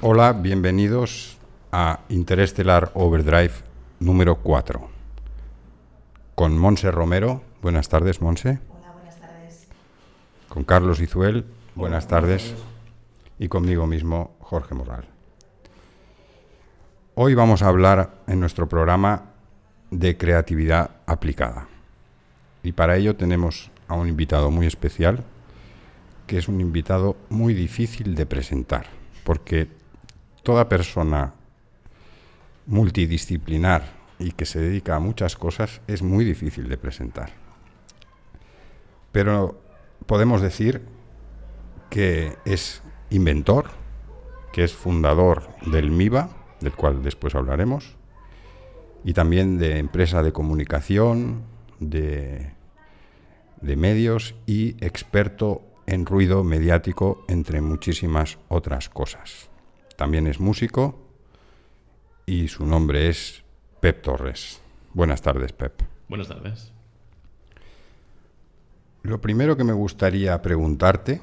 Hola, bienvenidos a Interestelar Overdrive número 4. Con Monse Romero. Buenas tardes, Monse. Hola, buenas tardes. Con Carlos Izuel. Buenas tardes. Y conmigo mismo, Jorge Morral. Hoy vamos a hablar en nuestro programa de creatividad aplicada. Y para ello tenemos a un invitado muy especial, que es un invitado muy difícil de presentar, porque toda persona multidisciplinar y que se dedica a muchas cosas es muy difícil de presentar. Pero podemos decir que es inventor, que es fundador del MIBA, del cual después hablaremos, y también de empresa de comunicación, de, de medios y experto en ruido mediático, entre muchísimas otras cosas. También es músico y su nombre es Pep Torres. Buenas tardes, Pep. Buenas tardes. Lo primero que me gustaría preguntarte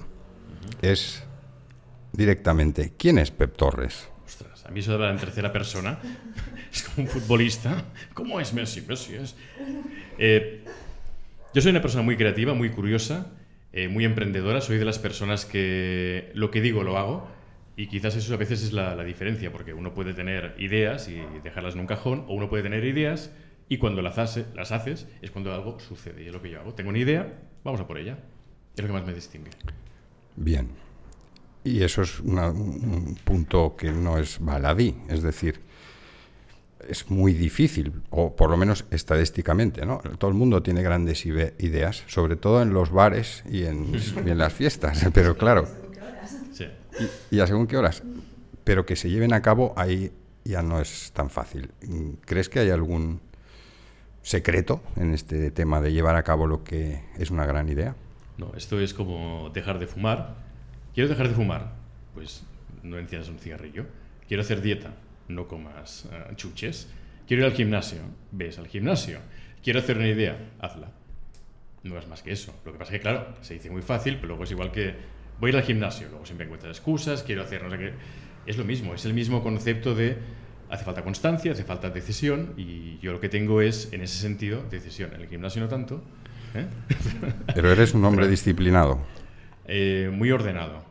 es directamente, ¿quién es Pep Torres? A mí eso de hablar en tercera persona es como un futbolista. ¿Cómo es Messi? Messi es... Eh, yo soy una persona muy creativa, muy curiosa, eh, muy emprendedora. Soy de las personas que lo que digo lo hago. Y quizás eso a veces es la, la, diferencia, porque uno puede tener ideas y dejarlas en un cajón, o uno puede tener ideas y cuando las, hace, las haces es cuando algo sucede. Y es lo que yo hago. Tengo una idea, vamos a por ella. Es lo que más me distingue. Bien. Y eso es una, un punto que no es baladí, es decir, es muy difícil, o por lo menos estadísticamente, ¿no? Todo el mundo tiene grandes ideas, sobre todo en los bares y en, y en las fiestas, pero claro, y, y a según qué horas, pero que se lleven a cabo ahí ya no es tan fácil. ¿Crees que hay algún secreto en este tema de llevar a cabo lo que es una gran idea? No, esto es como dejar de fumar. ¿Quiero dejar de fumar? Pues no enciendas un cigarrillo. Quiero hacer dieta. No comas uh, chuches. Quiero ir al gimnasio. Ves al gimnasio. Quiero hacer una idea. Hazla. No es más que eso. Lo que pasa es que, claro, se dice muy fácil, pero luego es igual que voy a ir al gimnasio. Luego siempre encuentras excusas, quiero hacer no sé qué. Es lo mismo, es el mismo concepto de hace falta constancia, hace falta decisión y yo lo que tengo es, en ese sentido, decisión. En el gimnasio no tanto. ¿eh? Pero eres un hombre disciplinado. Eh, muy ordenado.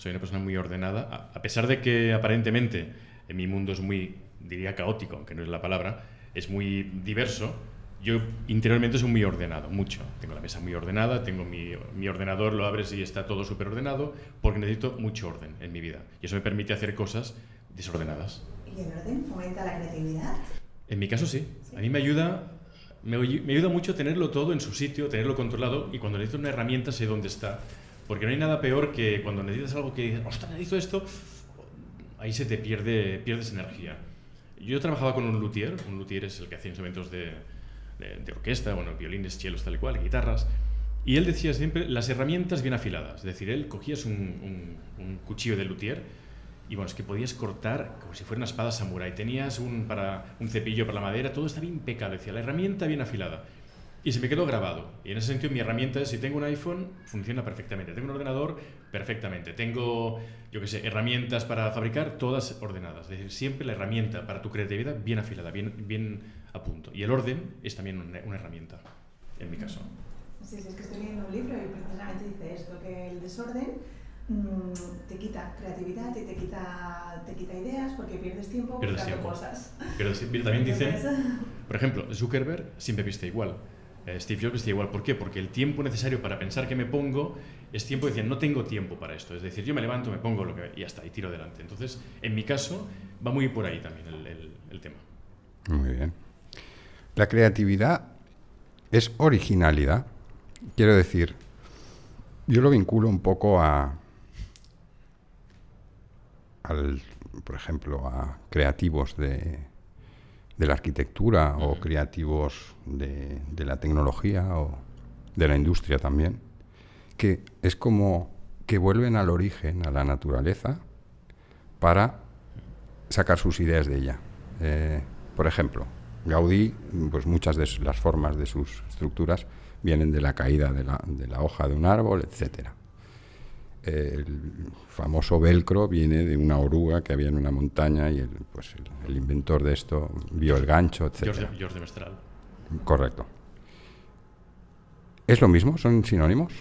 Soy una persona muy ordenada, a, pesar de que aparentemente en mi mundo es muy, diría caótico, aunque no es la palabra, es muy diverso. Yo interiormente soy muy ordenado, mucho. Tengo la mesa muy ordenada, tengo mi, mi ordenador, lo abres y está todo súper ordenado, porque necesito mucho orden en mi vida. Y eso me permite hacer cosas desordenadas. ¿Y el orden fomenta la creatividad? En mi caso sí. ¿Sí? A mí me ayuda, me, me ayuda mucho tenerlo todo en su sitio, tenerlo controlado y cuando necesito una herramienta sé dónde está. Porque no hay nada peor que cuando necesitas algo que dices, ostras, necesito esto, ahí se te pierde, pierdes energía. Yo trabajaba con un luthier, un luthier es el que hace instrumentos de, de, de orquesta, bueno, violines, chelos, tal y cual, guitarras, y él decía siempre las herramientas bien afiladas, es decir, él cogías un, un, un cuchillo de luthier y bueno, es que podías cortar como si fuera una espada samurai, tenías un, para, un cepillo para la madera, todo estaba impecable, decía, la herramienta bien afilada. Y se me quedó grabado. Y en ese sentido mi herramienta si tengo un iPhone, funciona perfectamente. Tengo un ordenador, perfectamente. Tengo, yo qué sé, herramientas para fabricar, todas ordenadas. Es decir, siempre la herramienta para tu creatividad bien afilada, bien, bien a punto. Y el orden es también una, una herramienta, en mi caso. Sí, sí, es que estoy leyendo un libro y precisamente dice esto, que el desorden mmm, te quita creatividad y te quita, te quita ideas porque pierdes tiempo pierdes buscando tiempo. cosas. Pero también dicen, por ejemplo, Zuckerberg siempre viste igual. Eh, Steve Jobs decía igual. ¿Por qué? Porque el tiempo necesario para pensar que me pongo es tiempo, decía, no tengo tiempo para esto. Es decir, yo me levanto, me pongo lo que y ya está, y tiro adelante. Entonces, en mi caso, va muy por ahí también el, el, el tema. Muy bien. La creatividad es originalidad. Quiero decir, yo lo vinculo un poco a, al, por ejemplo, a creativos de, de la arquitectura uh -huh. o creativos de, la tecnología o de la industria también, que es como que vuelven al origen, a la naturaleza, para sacar sus ideas de ella. Eh, por ejemplo, Gaudí, pues muchas de las formas de sus estructuras vienen de la caída de la, de la hoja de un árbol, etcétera. El famoso velcro viene de una oruga que había en una montaña y el, pues el, inventor de esto vio el gancho, etc. George, Mestral. Correcto. ¿Es lo mismo? ¿Son sinónimos?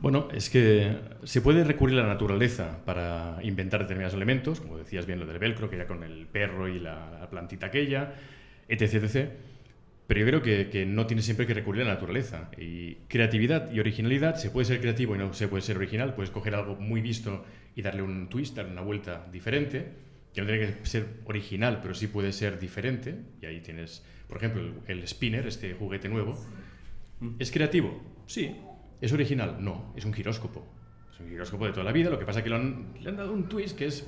Bueno, es que se puede recurrir a la naturaleza para inventar determinados elementos, como decías bien lo del velcro, que era con el perro y la, plantita aquella, etc, etc. Pero yo creo que, que, no tiene siempre que recurrir a la naturaleza. Y creatividad y originalidad, se puede ser creativo y no se puede ser original, puedes coger algo muy visto y darle un twist, darle una vuelta diferente, que no tiene que ser original, pero sí puede ser diferente. Y ahí tienes, por ejemplo, el, el spinner, este juguete nuevo. ¿Es creativo? Sí. ¿Es original? No, es un giróscopo. Es un giróscopo de toda la vida, lo que pasa es que le han dado un twist que es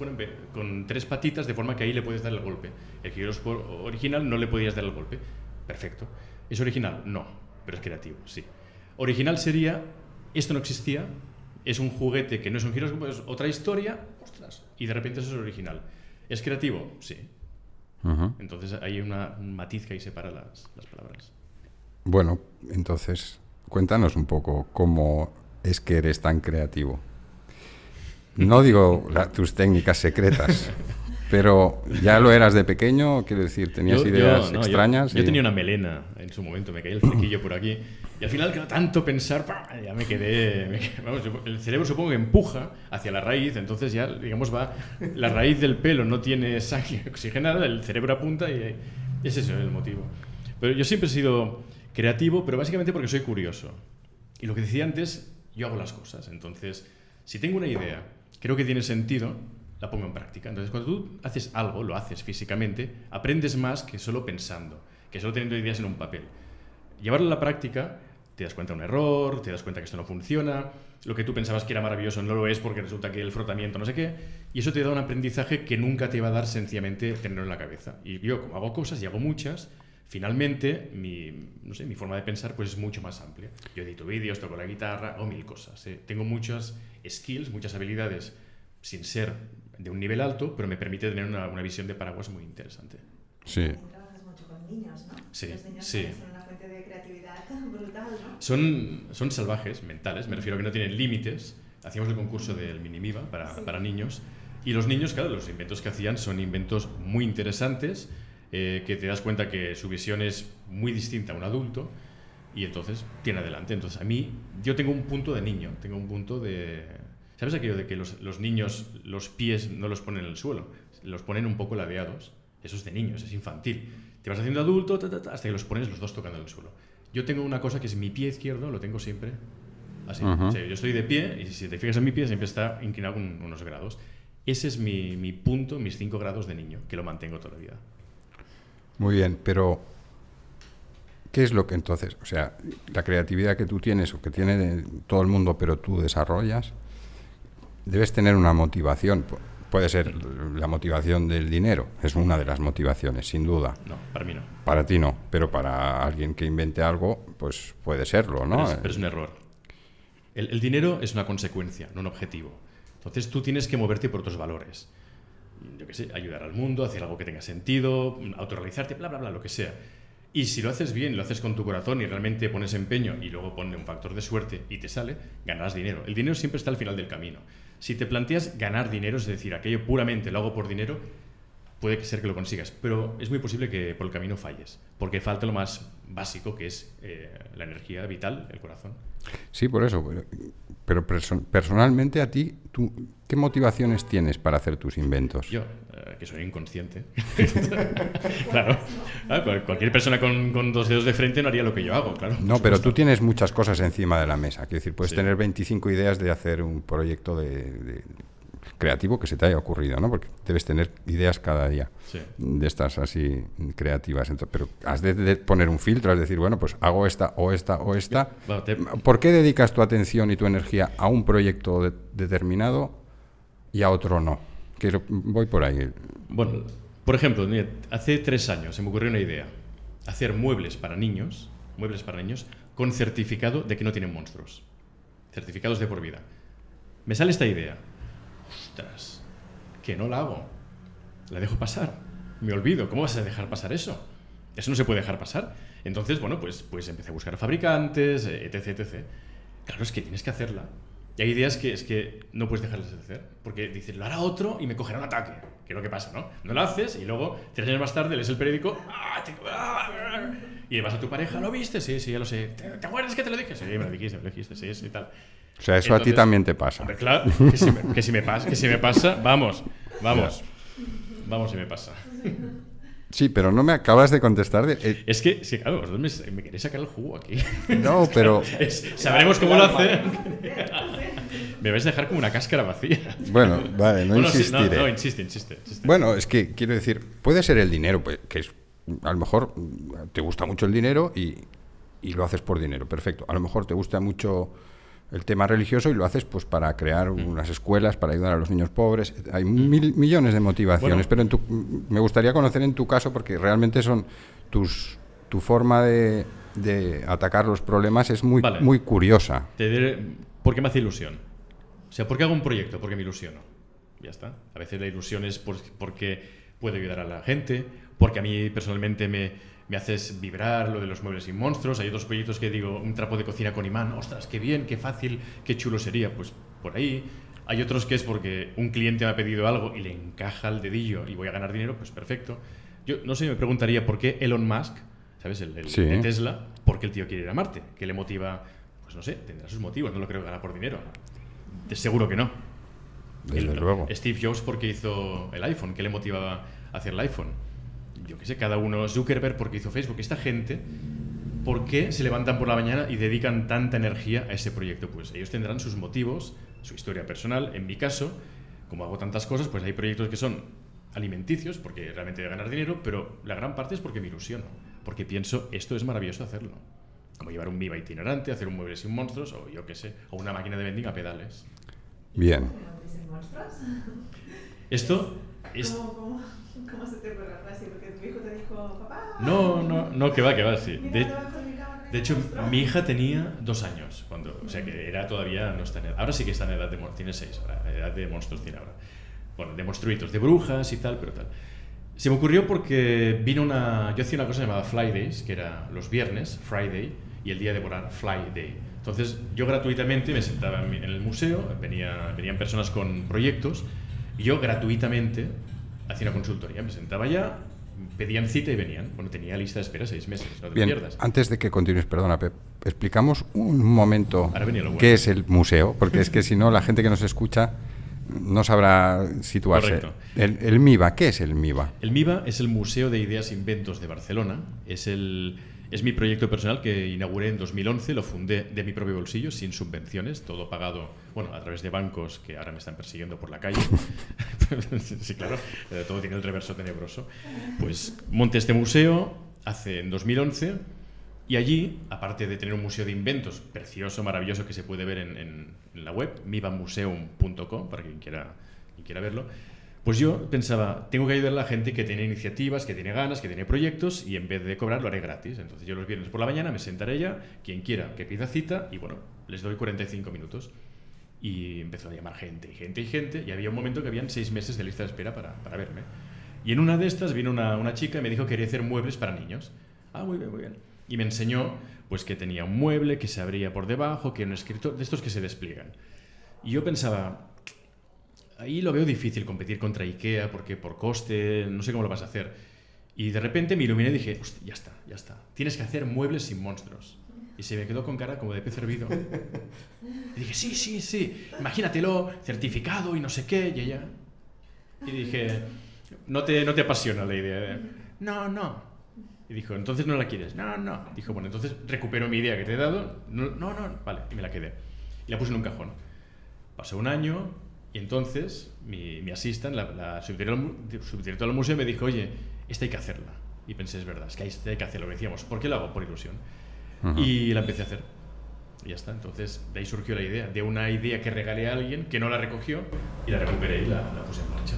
con tres patitas de forma que ahí le puedes dar el golpe. El giróscopo original no le podías dar el golpe. Perfecto. ¿Es original? No, pero es creativo, sí. Original sería, esto no existía, es un juguete que no es un giróscopo, es otra historia, ostras, y de repente eso es original. ¿Es creativo? Sí. Entonces hay una, un matiz que ahí separa las, las palabras. Bueno, entonces cuéntanos un poco cómo es que eres tan creativo. No digo tus técnicas secretas, Pero ya lo eras de pequeño, quiero decir, tenías ideas extrañas. Yo, tenía una melena en su momento, me caía el flequillo por aquí. Y al final, tanto pensar, ya me quedé. vamos, el cerebro supongo que empuja hacia la raíz, entonces ya, digamos, va. La raíz del pelo no tiene sangre oxigenada, el cerebro apunta y ese es el motivo. Pero yo siempre he sido creativo, pero básicamente porque soy curioso. Y lo que decía antes, yo hago las cosas. Entonces, si tengo una idea, creo que tiene sentido, la pongo en práctica. Entonces, cuando tú haces algo, lo haces físicamente, aprendes más que solo pensando, que solo teniendo ideas en un papel. Llevarlo a la práctica, te das cuenta de un error, te das cuenta que esto no funciona, lo que tú pensabas que era maravilloso no lo es porque resulta que el frotamiento no sé qué, y eso te da un aprendizaje que nunca te va a dar sencillamente tenerlo en la cabeza. Y yo, como hago cosas y hago muchas, finalmente mi, no sé, mi forma de pensar pues es mucho más amplia. Yo edito vídeos, toco la guitarra, hago mil cosas. ¿eh? Tengo muchas skills, muchas habilidades sin ser de un nivel alto, pero me permite tener una, una visión de paraguas muy interesante. Sí. Trabajas mucho con niños, ¿no? Sí, sí. son una fuente de creatividad brutal, ¿no? Son, son salvajes, mentales, me refiero a que no tienen límites. Hacíamos el concurso del Minimiva para, Sí. para niños y los niños, claro, los inventos que hacían son inventos muy interesantes, eh, que te das cuenta que su visión es muy distinta a un adulto y entonces tiene adelante. Entonces a mí, yo tengo un punto de niño, tengo un punto de... ¿Sabes aquello de que los, los niños los pies no los ponen en el suelo? Los ponen un poco ladeados. Eso es de niños, es infantil. Te vas haciendo adulto ta, ta, ta, hasta que los pones los dos tocando en el suelo. Yo tengo una cosa que es mi pie izquierdo, lo tengo siempre así. Ujú. O sea, yo estoy de pie y si te fijas en mi pie siempre está inclinado un- unos grados. Ese es mi, mi punto, mis 5 grados de niño, que lo mantengo toda la vida. Muy bien, pero ¿qué es lo que entonces, o sea, la creatividad que tú tienes o que tiene todo el mundo, pero tú desarrollas, debes tener una motivación. Pu- Puede ser la motivación del dinero, es una de las motivaciones, sin duda. No, para mí no. Para ti no, pero para alguien que invente algo, pues puede serlo, ¿no? Pero, es, pero es un error. El, el dinero es una consecuencia, no un objetivo. Entonces tú tienes que moverte por otros valores. Yo qué sé, ayudar al mundo, hacer algo que tenga sentido, autorrealizarte, bla, bla, bla, lo que sea. Y si lo haces bien, lo haces con tu corazón y realmente pones empeño y luego pone un factor de suerte y te sale, ganarás dinero. El dinero siempre está al final del camino. Si te planteas ganar dinero, es decir, aquello puramente lo hago por dinero, puede ser que lo consigas, pero es muy posible que por el camino falles, porque falta lo más básico que es eh, la energía vital, el corazón. Sí, por eso. Pero, pero perso- personalmente a ti, tú, ¿qué motivaciones tienes para hacer tus inventos? Yo, eh, que soy inconsciente. claro, Ah, cual- cualquier persona con, con dos dedos de frente no haría lo que yo hago, claro. No, pero tú tienes muchas cosas encima de la mesa. Quiero decir, puedes Sí. tener 25 ideas de hacer un proyecto de, de- creativo que se te haya ocurrido, ¿no? Porque debes tener ideas cada día Sí. de estas así creativas. Entonces, pero has de, de poner un filtro, es decir, bueno, pues hago esta o esta o esta. Bueno, te- ¿Por qué dedicas tu atención y tu energía a un proyecto de- determinado y a otro no? Quiero, voy por ahí. Bueno, por ejemplo, hace tres años se me ocurrió una idea. Hacer muebles para niños, muebles para niños, con certificado de que no tienen monstruos. Certificados de por vida. Me sale esta idea. Que no la hago. La dejo pasar. me olvido. ¿Cómo vas a dejar pasar eso? Eso no se puede dejar pasar. Entonces, bueno, pues, pues empecé a buscar fabricantes, eh, etc, etc. Claro, es que tienes que hacerla. Y hay ideas que es que no puedes dejarlas de hacer. Porque dices, lo hará otro y me cogerá un ataque. Que es lo que pasa, ¿no? No lo haces y luego, tres años más tarde, lees el periódico ¡ah, te- y vas a tu pareja, ¿lo viste? Sí, sí, ya lo sé. ¿Te, te acuerdas que te lo dije? Sí, me lo dijiste, me lo dijiste, sí, sí, tal. O sea, eso a ti también te pasa. Hombre, claro, que si me, que si me pasa, que si me pasa, vamos, vamos. Vamos si me pasa. Sí, pero no me acabas de contestar. de- eh, Es que, sí, claro, vosotros me, me queréis sacar el jugo aquí. no, pero Es- sabremos cómo lo hace. Me vais a dejar como una cáscara vacía. bueno, vale, no Bueno, insistiré. no, insiste, insiste, insiste. Bueno, es que quiero decir, puede ser el dinero, pues, que es, a lo mejor te gusta mucho el dinero y, y lo haces por dinero, perfecto. A lo mejor te gusta mucho el tema religioso y lo haces pues para crear Mm. unas escuelas, para ayudar a los niños pobres. Hay mil, millones de motivaciones, Bueno. pero en tu, me gustaría conocer en tu caso porque realmente son tus tu forma de, de atacar los problemas es muy, Vale. muy curiosa. Te diré por qué me hace ilusión. O sea, ¿por qué hago un proyecto? Porque me ilusiono. Ya está. A veces la ilusión es por- porque puedo ayudar a la gente, porque a mí personalmente me, me haces vibrar lo de los muebles y monstruos. Hay otros proyectos que digo, un trapo de cocina con imán, ostras, qué bien, qué fácil, qué chulo sería. Pues por ahí. Hay otros que es porque un cliente me ha pedido algo y le encaja el dedillo y voy a ganar dinero, pues perfecto. Yo no sé, me preguntaría por qué Elon Musk, ¿sabes? El, el Sí. de Tesla, ¿por qué el tío quiere ir a Marte? ¿Qué le motiva? Pues no sé, tendrá sus motivos, no lo creo que gana por dinero. De seguro que no. Desde El- luego. Steve Jobs porque hizo el iPhone, ¿qué le motivaba a hacer el iPhone? Yo qué sé, cada uno, Zuckerberg porque hizo Facebook. Esta gente, ¿por qué se levantan por la mañana y dedican tanta energía a ese proyecto? Pues ellos tendrán sus motivos, su historia personal. En mi caso, como hago tantas cosas, pues hay proyectos que son alimenticios, porque realmente voy a ganar dinero, pero la gran parte es porque me ilusiono, porque pienso, esto es maravilloso hacerlo. Como llevar un Viva itinerante, hacer un mueble sin monstruos, o yo qué sé, o una máquina de vending a pedales. Bien. Esto es... ¿Cómo, se te ocurre la frase? Porque tu hijo te dijo, papá. No, no, no, que va, que va, sí. De, hecho, monstruo". mi hija tenía dos años, cuando, o sea que era todavía, no está en edad, ahora sí que está en edad de, tiene seis, ahora, edad de monstruos tiene ahora. Bueno, de monstruitos, de brujas y tal, pero tal. Se me ocurrió porque vino una, yo hacía una cosa llamada Fly Days, que era los viernes, Friday, y el día de volar, Fly Day. Entonces, yo gratuitamente me sentaba en el museo, venía, venían personas con proyectos, y yo gratuitamente hacía una consultoría. Me sentaba allá, pedían cita y venían. Bueno, tenía lista de espera seis meses, no te Bien, pierdas. antes de que continúes, perdona, Pep, explicamos un momento bueno. qué es el museo, porque es que si no, la gente que nos escucha no sabrá situarse. Correcto. El, el MIBA, ¿qué es el MIBA? El MIBA es el Museo de Ideas e Inventos de Barcelona. Es, el, es mi proyecto personal que inauguré en 2011. Lo fundé de mi propio bolsillo, sin subvenciones, todo pagado bueno, a través de bancos que ahora me están persiguiendo por la calle. sí, claro, eh, todo tiene el reverso tenebroso. Pues monté este museo hace en 2011 y allí, aparte de tener un museo de inventos precioso, maravilloso, que se puede ver en, en- en la web, mibamuseum.com, para quien quiera, quien quiera verlo, pues yo pensaba, tengo que ayudar a la gente que tiene iniciativas, que tiene ganas, que tiene proyectos, y en vez de cobrar lo haré gratis. Entonces yo los viernes por la mañana me sentaré ya, quien quiera que pida cita, y bueno, les doy 45 minutos. Y empezó a llamar gente y gente y gente, y había un momento que habían seis meses de lista de espera para, para verme. Y en una de estas vino una, una chica y me dijo que quería hacer muebles para niños. Ah, muy bien, muy bien. Y me enseñó pues que tenía un mueble que se abría por debajo, que era un escritor, de estos que se despliegan. Y yo pensaba, ahí lo veo difícil competir contra IKEA porque por coste, no sé cómo lo vas a hacer. Y de repente me iluminé y dije, "Hostia, ya está, ya está. Tienes que hacer muebles sin monstruos. Y se me quedó con cara como de pez hervido. Y dije, sí, sí, sí, imagínatelo, certificado y no sé qué. Y ella. Y dije, no te, no te apasiona la idea. No, no. Y dijo, entonces no la quieres. No, no. Dijo, bueno, entonces recupero mi idea que te he dado. No, no, no. Vale, y me la quedé. Y la puse en un cajón. Pasó un año y entonces mi, mi assistant, la, la subdirectora, del museo, me dijo, oye, esta hay que hacerla. Y pensé, es verdad, es que esta hay que hacerlo. Y decíamos, ¿por qué lo hago? Por ilusión. Ujú. Y la empecé a hacer. Y ya está. Entonces, de ahí surgió la idea. De una idea que regalé a alguien que no la recogió y la recuperé y la, la puse en marcha.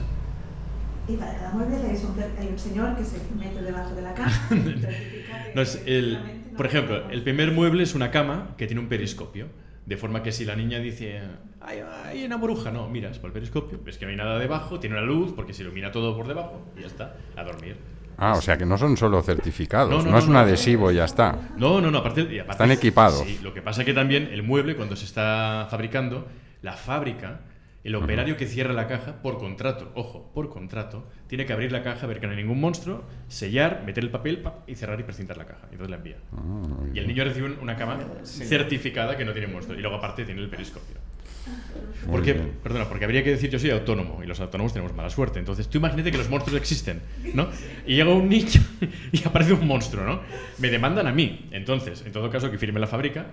Y para cada mueble hay un, señor que se mete debajo de la cama. No, es el, por ejemplo, el primer mueble es una cama que tiene un periscopio. De forma que si la niña dice, hay, hay una bruja, no, miras por el periscopio, ves que no hay nada debajo, tiene una luz, porque se ilumina todo por debajo, y ya está, a dormir. Ah, o sea que no son solo certificados, No, no, no, es no, un no. adhesivo y ya está. No, no, no, aparte, y aparte- Están equipados. Sí, lo que pasa que también el mueble, cuando se está fabricando, la fábrica, el operario que cierra la caja, por contrato, ojo, por contrato, tiene que abrir la caja, ver que no hay ningún monstruo, sellar, meter el papel pap, y cerrar y precintar la caja. Y entonces la envía. Ah, Y el niño recibe un- una cama certificada que no tiene monstruo. Y luego aparte tiene el periscopio. Porque, perdona, porque habría que decir yo soy autónomo y los autónomos tenemos mala suerte. Entonces tú imagínate que los monstruos existen, ¿no? Y llega un niño y aparece un monstruo, ¿no? Me demandan a mí. Entonces, en todo caso, que firme la fábrica.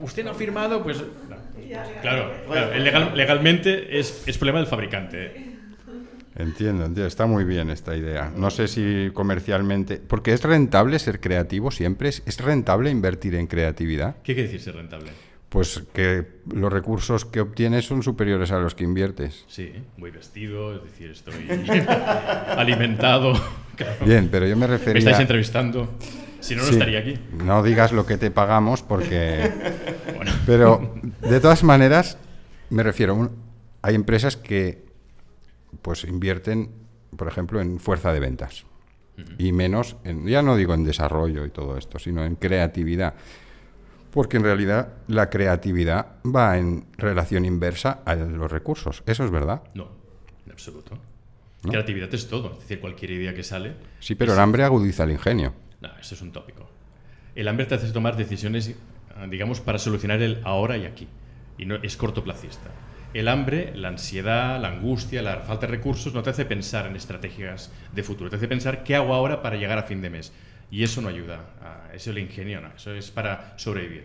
Usted no ha firmado, pues... no. Claro, claro, legal- legalmente es, es problema del fabricante. ¿eh? Entiendo, entiendo, está muy bien esta idea. No sé si comercialmente, porque es rentable ser creativo siempre, es, es rentable invertir en creatividad. ¿Qué quiere decir ser rentable? Pues que los recursos que obtienes son superiores a los que inviertes. Sí, muy vestido, es decir, estoy alimentado. claro. Bien, pero yo me Me estáis refería... entrevistando. Si no, no Sí, estaría aquí. No digas lo que te pagamos porque... Bueno, Pero de todas maneras, me refiero, un- hay empresas que pues invierten, por ejemplo, en fuerza de ventas y menos, en, ya no digo en desarrollo y todo esto, sino en creatividad. Porque en realidad la creatividad va en relación inversa a los recursos. Eso es verdad. no, en absoluto. ¿No? Creatividad es todo. Es decir, cualquier idea que sale. Sí, pero el hambre agudiza el ingenio. No, eso es un tópico. El hambre te hace tomar decisiones, digamos, para solucionar el ahora y aquí. Y no es cortoplacista. El hambre, la ansiedad, la angustia, la falta de recursos no te hace pensar en estrategias de futuro. Te hace pensar qué hago ahora para llegar a fin de mes. Y eso no ayuda. A, eso el ingenio no. Eso es para sobrevivir.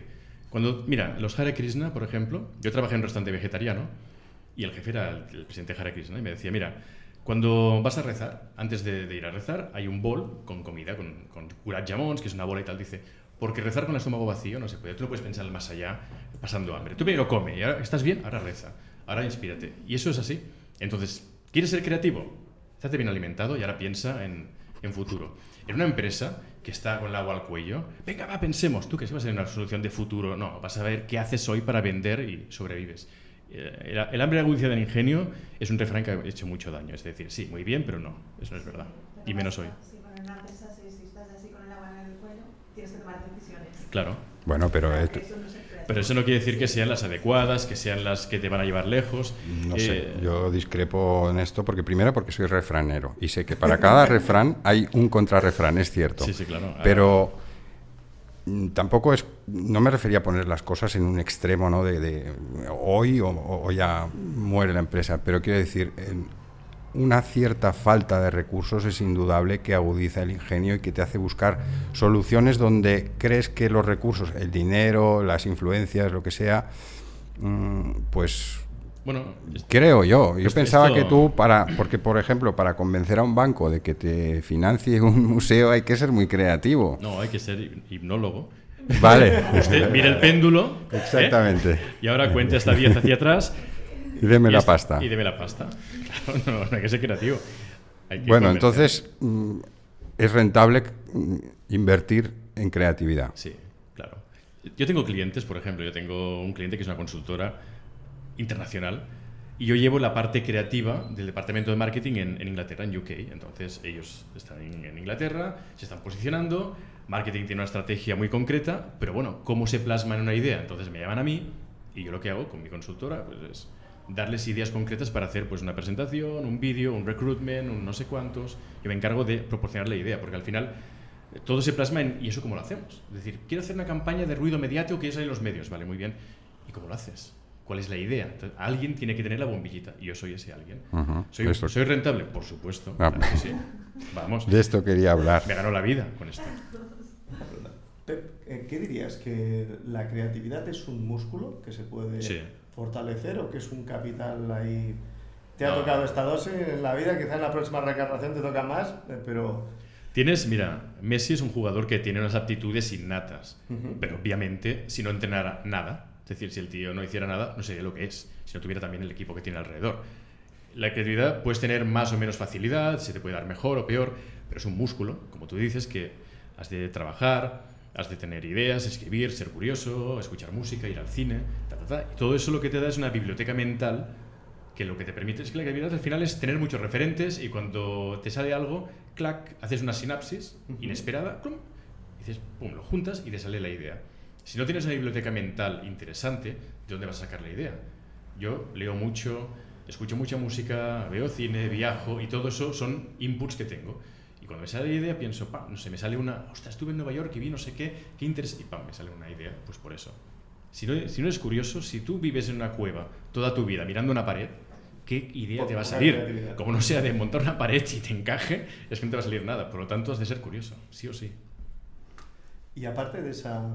Cuando, mira, los Hare Krishna, por ejemplo, yo trabajé en un restaurante vegetariano y el jefe era el, el presidente Hare Krishna y me decía, mira, cuando vas a rezar, antes de, de ir a rezar, hay un bol con comida, con, con curat jamons, que es una bola y tal. Dice, porque rezar con el estómago vacío no se puede. Tú no puedes pensar más allá pasando hambre. Tú primero come y ahora estás bien, ahora reza. Ahora inspírate. Y eso es así. Entonces, ¿quieres ser creativo? Estate bien alimentado y ahora piensa en, en futuro. En una empresa que está con el agua al cuello, venga, va, pensemos. Tú que si vas a tener una solución de futuro, no, vas a ver qué haces hoy para vender y sobrevives. Eh, El, el hambre y la agudicia del ingenio es un refrán que ha hecho mucho daño. Es decir, sí, muy bien, pero no, eso no es verdad. Y menos hoy. Claro. Bueno, pero eh, Pero eso no quiere decir que sean las adecuadas, que sean las que te van a llevar lejos. No sé, Eh, yo discrepo en esto porque primero porque soy refranero y sé que para cada refrán hay un contrarrefrán, es cierto. Sí, sí, claro. Pero mm, tampoco es, no me refería a poner las cosas en un extremo, ¿no? De, de hoy o, o ya muere la empresa, pero quiero decir, en una cierta falta de recursos es indudable que agudiza el ingenio y que te hace buscar soluciones donde crees que los recursos, el dinero, las influencias, lo que sea, mm, pues Bueno, Creo yo. Yo pensaba esto- que tú, para, porque por ejemplo, para convencer a un banco de que te financie un museo hay que ser muy creativo. no, hay que ser hip- hipnólogo. Vale. Usted mire el péndulo. ¿eh? Exactamente. Y ahora cuente hasta 10 hacia atrás. Y deme y la pasta. Y deme la pasta. Claro, no, no hay que ser creativo. Hay que Bueno, entonces mm, es rentable mm, invertir en creatividad. Sí, claro. Yo tengo clientes, por ejemplo, yo tengo un cliente que es una consultora internacional y yo llevo la parte creativa del departamento de marketing en, en Inglaterra, en UK. Entonces ellos están en, en Inglaterra, se están posicionando, marketing tiene una estrategia muy concreta, pero bueno, ¿cómo se plasma en una idea? Entonces me llaman a mí y yo lo que hago con mi consultora pues es darles ideas concretas para hacer pues una presentación, un vídeo, un recruitment, un no sé cuántos. Yo me encargo de proporcionar la idea, porque al final eh, todo se plasma en ¿y eso cómo lo hacemos? Es decir, quiero hacer una campaña de ruido mediático que es en los medios, vale, muy bien. ¿Y cómo lo haces? ¿Cuál es la idea? Entonces, alguien tiene que tener la bombillita y yo soy ese alguien. ¿Soy, eso- ¿Soy rentable? Por supuesto. Ah. claro que sí. Vamos, De esto quería hablar. me ganó la vida con esto. Pep, eh, ¿qué dirías? ¿Que la creatividad es un músculo que se puede Sí. Fortalecer o que es un capital ahí? Te ha tocado esta dosis en la vida, quizá en la próxima reencarnación te toca más, eh, pero... Tienes, mira, Messi es un jugador que tiene unas aptitudes innatas, pero obviamente si no entrenara nada, es decir, si el tío no hiciera nada, no sería lo que es, si no tuviera también el equipo que tiene alrededor. La creatividad puedes tener más o menos facilidad, se te puede dar mejor o peor, pero es un músculo, como tú dices, que has de trabajar, Has de tener ideas, escribir, ser curioso, escuchar música, ir al cine, ta, ta, ta. Y todo eso lo que te da es una biblioteca mental que lo que te permite es que la creatividad al final es tener muchos referentes y cuando te sale algo, clac, haces una sinapsis inesperada, plum, y dices, pum, lo juntas y te sale la idea. Si no tienes una biblioteca mental interesante, ¿de dónde vas a sacar la idea? Yo leo mucho, escucho mucha música, veo cine, viajo y todo eso son inputs que tengo. Y cuando me sale la idea pienso, pam, no sé, me sale una, ostras, estuve en Nueva York y vi no sé qué, qué interés, y pam, me sale una idea, pues por eso. Si no, si no eres curioso, si tú vives en una cueva toda tu vida mirando una pared, ¿qué idea te va a salir? Como no sea de montar una pared y te encaje, es que no te va a salir nada. Por lo tanto, has de ser curioso, sí o sí. Y aparte de esa,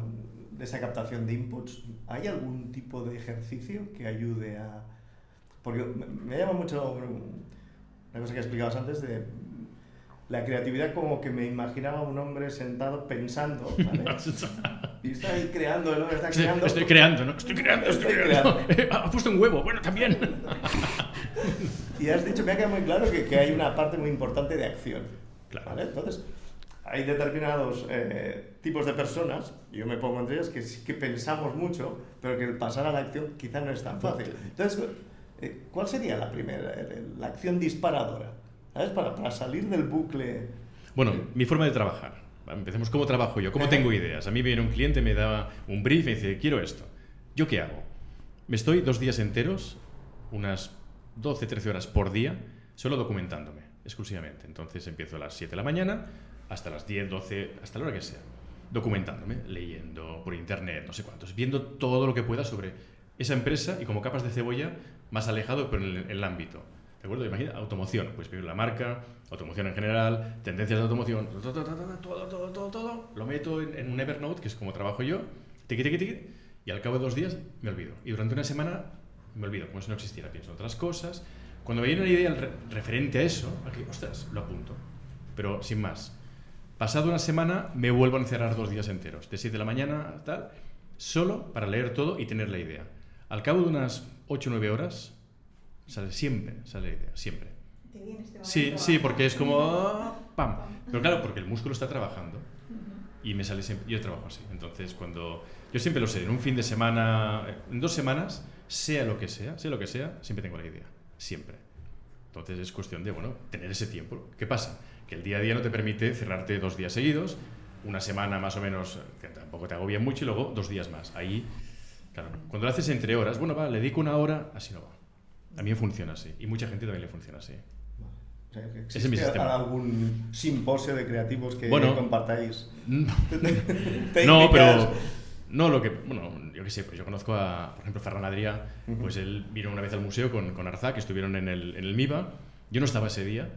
de esa captación de inputs, ¿hay algún tipo de ejercicio que ayude a...? Porque me, me llama mucho una cosa que explicabas antes de la creatividad como que me imaginaba un hombre sentado pensando, ¿vale? Y está ahí creando, el hombre está Estoy, creando. estoy creando, ¿no? Estoy creando, estoy, Estoy creando. ha puesto un huevo, bueno, también. Y has dicho, me ha quedado muy claro que, que hay una parte muy importante de acción. Claro. ¿vale? Entonces, hay determinados eh, tipos de personas, yo me pongo entre ellas, que sí que pensamos mucho, pero que el pasar a la acción quizá no es tan fácil. Entonces, eh, ¿cuál sería la primera, la acción disparadora? ¿Sabes? Para, para salir del bucle. Bueno, mi forma de trabajar. Empecemos cómo trabajo yo, cómo tengo ideas. A mí viene un cliente, me da un brief y me dice, quiero esto. ¿Yo qué hago? Me estoy dos días enteros, unas 12, 13 horas por día, solo documentándome, exclusivamente. Entonces empiezo a las 7 de la mañana hasta las 10, 12, hasta la hora que sea. Documentándome, leyendo por internet, no sé cuántos, viendo todo lo que pueda sobre esa empresa y como capas de cebolla más alejado, pero en el, el ámbito. ¿De acuerdo? Imagina, automoción, pues primero la marca, automoción en general, tendencias de automoción, todo, todo, todo, todo, lo meto en, en un Evernote, que es como trabajo yo, tiqui, tiqui, tiqui, y al cabo de dos días me olvido. Y durante una semana me olvido, como si no existiera, pienso en otras cosas. Cuando me viene una idea re- referente a eso, aquí, ostras, lo apunto. Pero sin más. Pasado una semana me vuelvo a encerrar dos días enteros, de 7 de la mañana, tal, solo para leer todo y tener la idea. Al cabo de unas 8 o 9 horas, sale siempre, sale la idea, siempre. Te viene este. Sí, sí, porque es como... ah, ¡Pam! Pero claro, porque el músculo está trabajando y me sale siempre... Yo trabajo así. Entonces, cuando... Yo siempre lo sé, en un fin de semana, en dos semanas, sea lo que sea, sea lo que sea, siempre tengo la idea. Siempre. Entonces es cuestión de, bueno, tener ese tiempo. ¿Qué pasa? Que el día a día no te permite cerrarte dos días seguidos, una semana más o menos, que tampoco te agobia mucho, y luego dos días más. Ahí, claro, cuando lo haces entre horas, bueno, va, le dedico una hora, así no va. A mí me funciona así, y mucha gente también le funciona así. O sea, que Ese es mi ¿existe sistema. algún simposio de creativos que Bueno. compartáis? No, pero no lo que, bueno, yo qué sé, pues yo conozco a, por ejemplo, Ferran Adrià, pues él vino una vez al museo con, con Arza, que estuvieron en el, en el MIBA, yo no estaba ese día,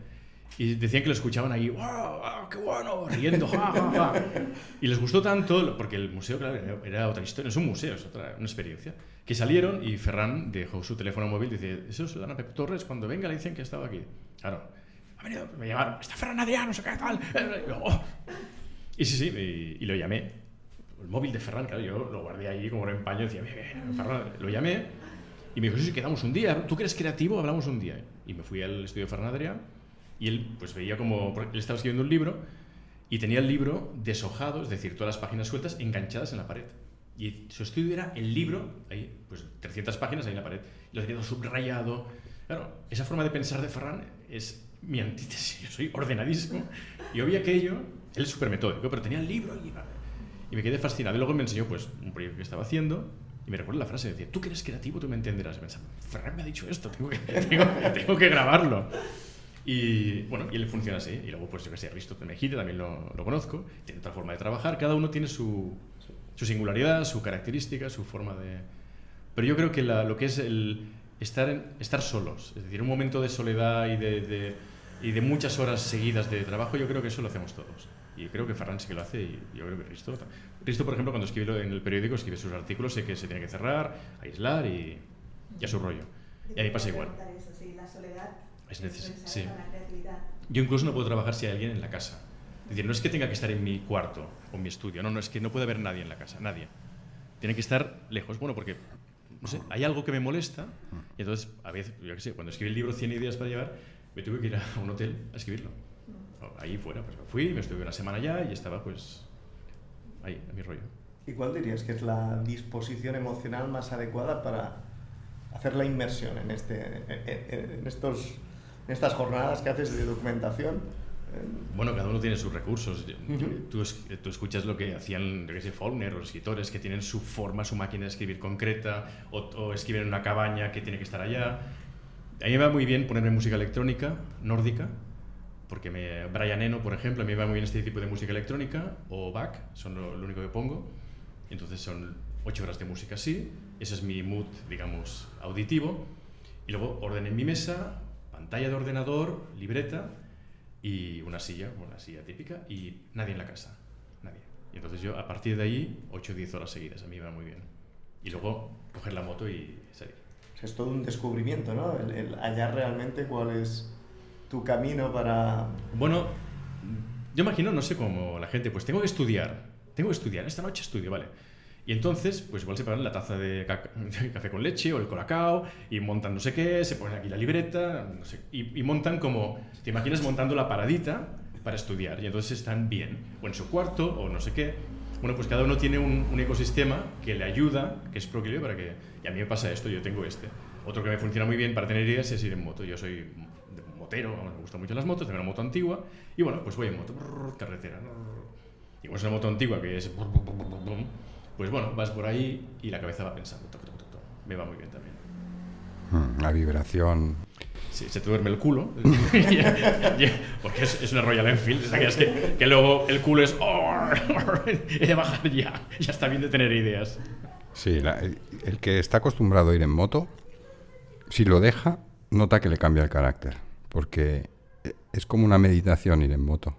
y decían que lo escuchaban ahí, ¡wow, wow, qué bueno! Riendo, ja, ja, ja. Y les gustó tanto, porque el museo, claro, era, era otra historia, es un museo, es otra una experiencia, que salieron y Ferran dejó su teléfono móvil y dice, eso se lo dan a Pep Torres, cuando venga le dicen que estaba aquí. Claro, ha venido, me llamaron, está Ferran Adrià, no sé qué tal. Y yo, "Oh". Y sí, sí, y, y lo llamé. El móvil de Ferran, claro, yo lo guardé ahí como en paño, decía, "Bien, bien, Ferran, lo llamé y me dijo, sí, sí, quedamos un día, tú que eres creativo, hablamos un día. Y me fui al estudio de Ferran Adrià y él pues veía como, él estaba escribiendo un libro y tenía el libro deshojado, es decir, todas las páginas sueltas enganchadas en la pared. Y su estudio era el libro, ahí, pues 300 páginas ahí en la pared, y lo tenía subrayado. Claro, esa forma de pensar de Ferran es mi antítesis, yo soy ordenadísimo. Y vi aquello, él es súper metódico, pero tenía el libro y, me quedé fascinado. Y luego me enseñó pues un proyecto que estaba haciendo y me recuerdo la frase, decía, tú que eres creativo, tú me entenderás. Pensaba, Ferran me ha dicho esto, tengo que, tengo que grabarlo. Y bueno, y él funciona así. Y luego, pues yo que sé, Risto Mejide también lo, lo conozco, tiene otra forma de trabajar, cada uno tiene su, su singularidad, su característica, su forma de... Pero yo creo que la- lo que es el estar, en- estar solos, es decir, un momento de soledad y de, de- y de muchas horas seguidas de trabajo, yo creo que eso lo hacemos todos. Y creo que Ferran sí que lo hace y yo creo que Risto... Risto, por ejemplo, cuando escribe en el periódico, escribe sus artículos, sé que se tiene que cerrar, aislar y, y a su rollo. Y a mí pasa igual. Eso, sí, la soledad Es neces- necesaria sí. Yo incluso no puedo trabajar si hay alguien en la casa. Es decir, no es que tenga que estar en mi cuarto o en mi estudio, no, no, es que no puede haber nadie en la casa, nadie. Tiene que estar lejos. Bueno, porque, no sé, hay algo que me molesta y entonces, a veces, yo qué sé, cuando escribí el libro 100 ideas para llevar, me tuve que ir a un hotel a escribirlo. Ahí fuera, pues me fui, me estuve una semana allá y estaba pues ahí, a mi rollo. ¿Y cuál dirías que es la disposición emocional más adecuada para hacer la inmersión en, este, en, en estos, en estas jornadas que haces de documentación? Bueno, cada uno tiene sus recursos. tú, tú, escuchas lo que hacían, sé, Faulkner o los escritores que tienen su forma, su máquina de escribir concreta, o, o, escriben en una cabaña que tiene que estar allá. A mí me va muy bien ponerme música electrónica, nórdica, porque me, Brian Eno, por ejemplo, a mí me va muy bien este tipo de música electrónica, o Bach, son lo, lo único que pongo. Entonces son ocho horas de música así, ese es mi mood, digamos, auditivo. Y luego orden en mi mesa, pantalla de ordenador, libreta, y una silla, una silla típica, y nadie en la casa, nadie. Y entonces yo, a partir de ahí, 8 o 10 horas seguidas, a mí me va muy bien. Y luego coger la moto y salir. Es todo un descubrimiento, ¿no? El, hallar realmente cuál es tu camino para... Bueno, yo imagino, no sé cómo la gente, pues tengo que estudiar, tengo que estudiar, esta noche estudio, vale. Y entonces, pues igual se paran la taza de, café con leche o el colacao y montan no sé qué, se ponen aquí la libreta no sé, y, y, montan como, te imaginas montando la paradita para estudiar y entonces están bien, o en su cuarto o no sé qué. Bueno, pues cada uno tiene un, un ecosistema que le ayuda, que es proclive para que, y a mí me pasa esto, yo tengo este. Otro que me funciona muy bien para tener ideas es ir en moto. Yo soy motero, me gustan mucho las motos, tengo una moto antigua y bueno, pues voy en moto, carretera. Y como es una moto antigua que es pues bueno, vas por ahí y la cabeza va pensando, toc, toc, toc, me va muy bien también. Mm, la vibración. Sí, se te duerme el culo, porque es, es, una Royal Enfield, es que, que, luego el culo es, he de bajar ya, ya está bien de tener ideas. Sí, la, el, el que está acostumbrado a ir en moto, si lo deja, nota que le cambia el carácter, porque es como una meditación ir en moto.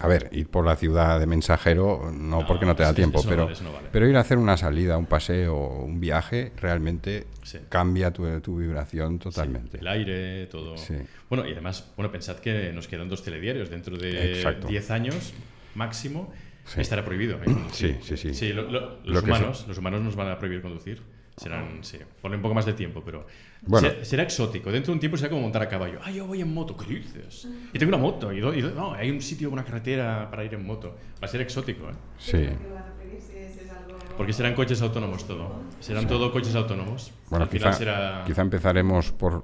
A ver, ir por la ciudad de mensajero, no, porque no te da sí, tiempo, pero, vale, no vale. pero ir a hacer una salida, un paseo, un viaje, realmente Sí. cambia tu, tu vibración totalmente. El aire, todo. Sí. Bueno, y además, bueno, pensad que nos quedan dos telediarios. Dentro de Exacto. 10 años máximo estará prohibido. ¿eh? Sí, sí, sí. Sí, lo- lo- Lo los, humanos, los humanos nos van a prohibir conducir. Serán, sí, ponle un poco más de tiempo, pero Bueno. será, será exótico. Dentro de un tiempo será como montar a caballo. Ah, yo voy en moto, ¿qué dices? Y tengo una moto, y, do- y do- no, hay un sitio, una carretera para ir en moto. Va a ser exótico, ¿eh? Sí. ¿Qué van a pedir si es, es. Porque serán coches autónomos todo. Serán todo coches autónomos. Bueno, Al final quizá, será... quizá empezaremos por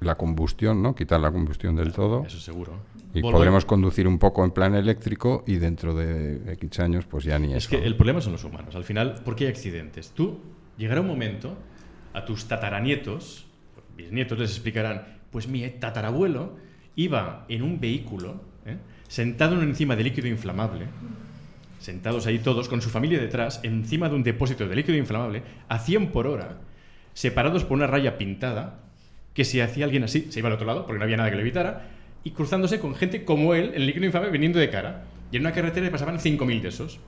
la combustión, ¿no? Quitar la combustión del todo. Eso seguro. Y Volvo- podremos conducir un poco en plan eléctrico y dentro de X años pues ya ni Es eso. que el problema son los humanos. Al final, ¿por qué hay accidentes? Tú llegará un momento a tus tataranietos, bisnietos les explicarán, pues mi tatarabuelo iba en un vehículo, ¿eh? sentado encima de líquido inflamable, sentados ahí todos con su familia detrás, encima de un depósito de líquido inflamable, a 100 por hora, separados por una raya pintada, que si hacía alguien así, se iba al otro lado, porque no había nada que lo evitara, y cruzándose con gente como él, en líquido inflamable, viniendo de cara. Y en una carretera le pasaban 5.000 de esos.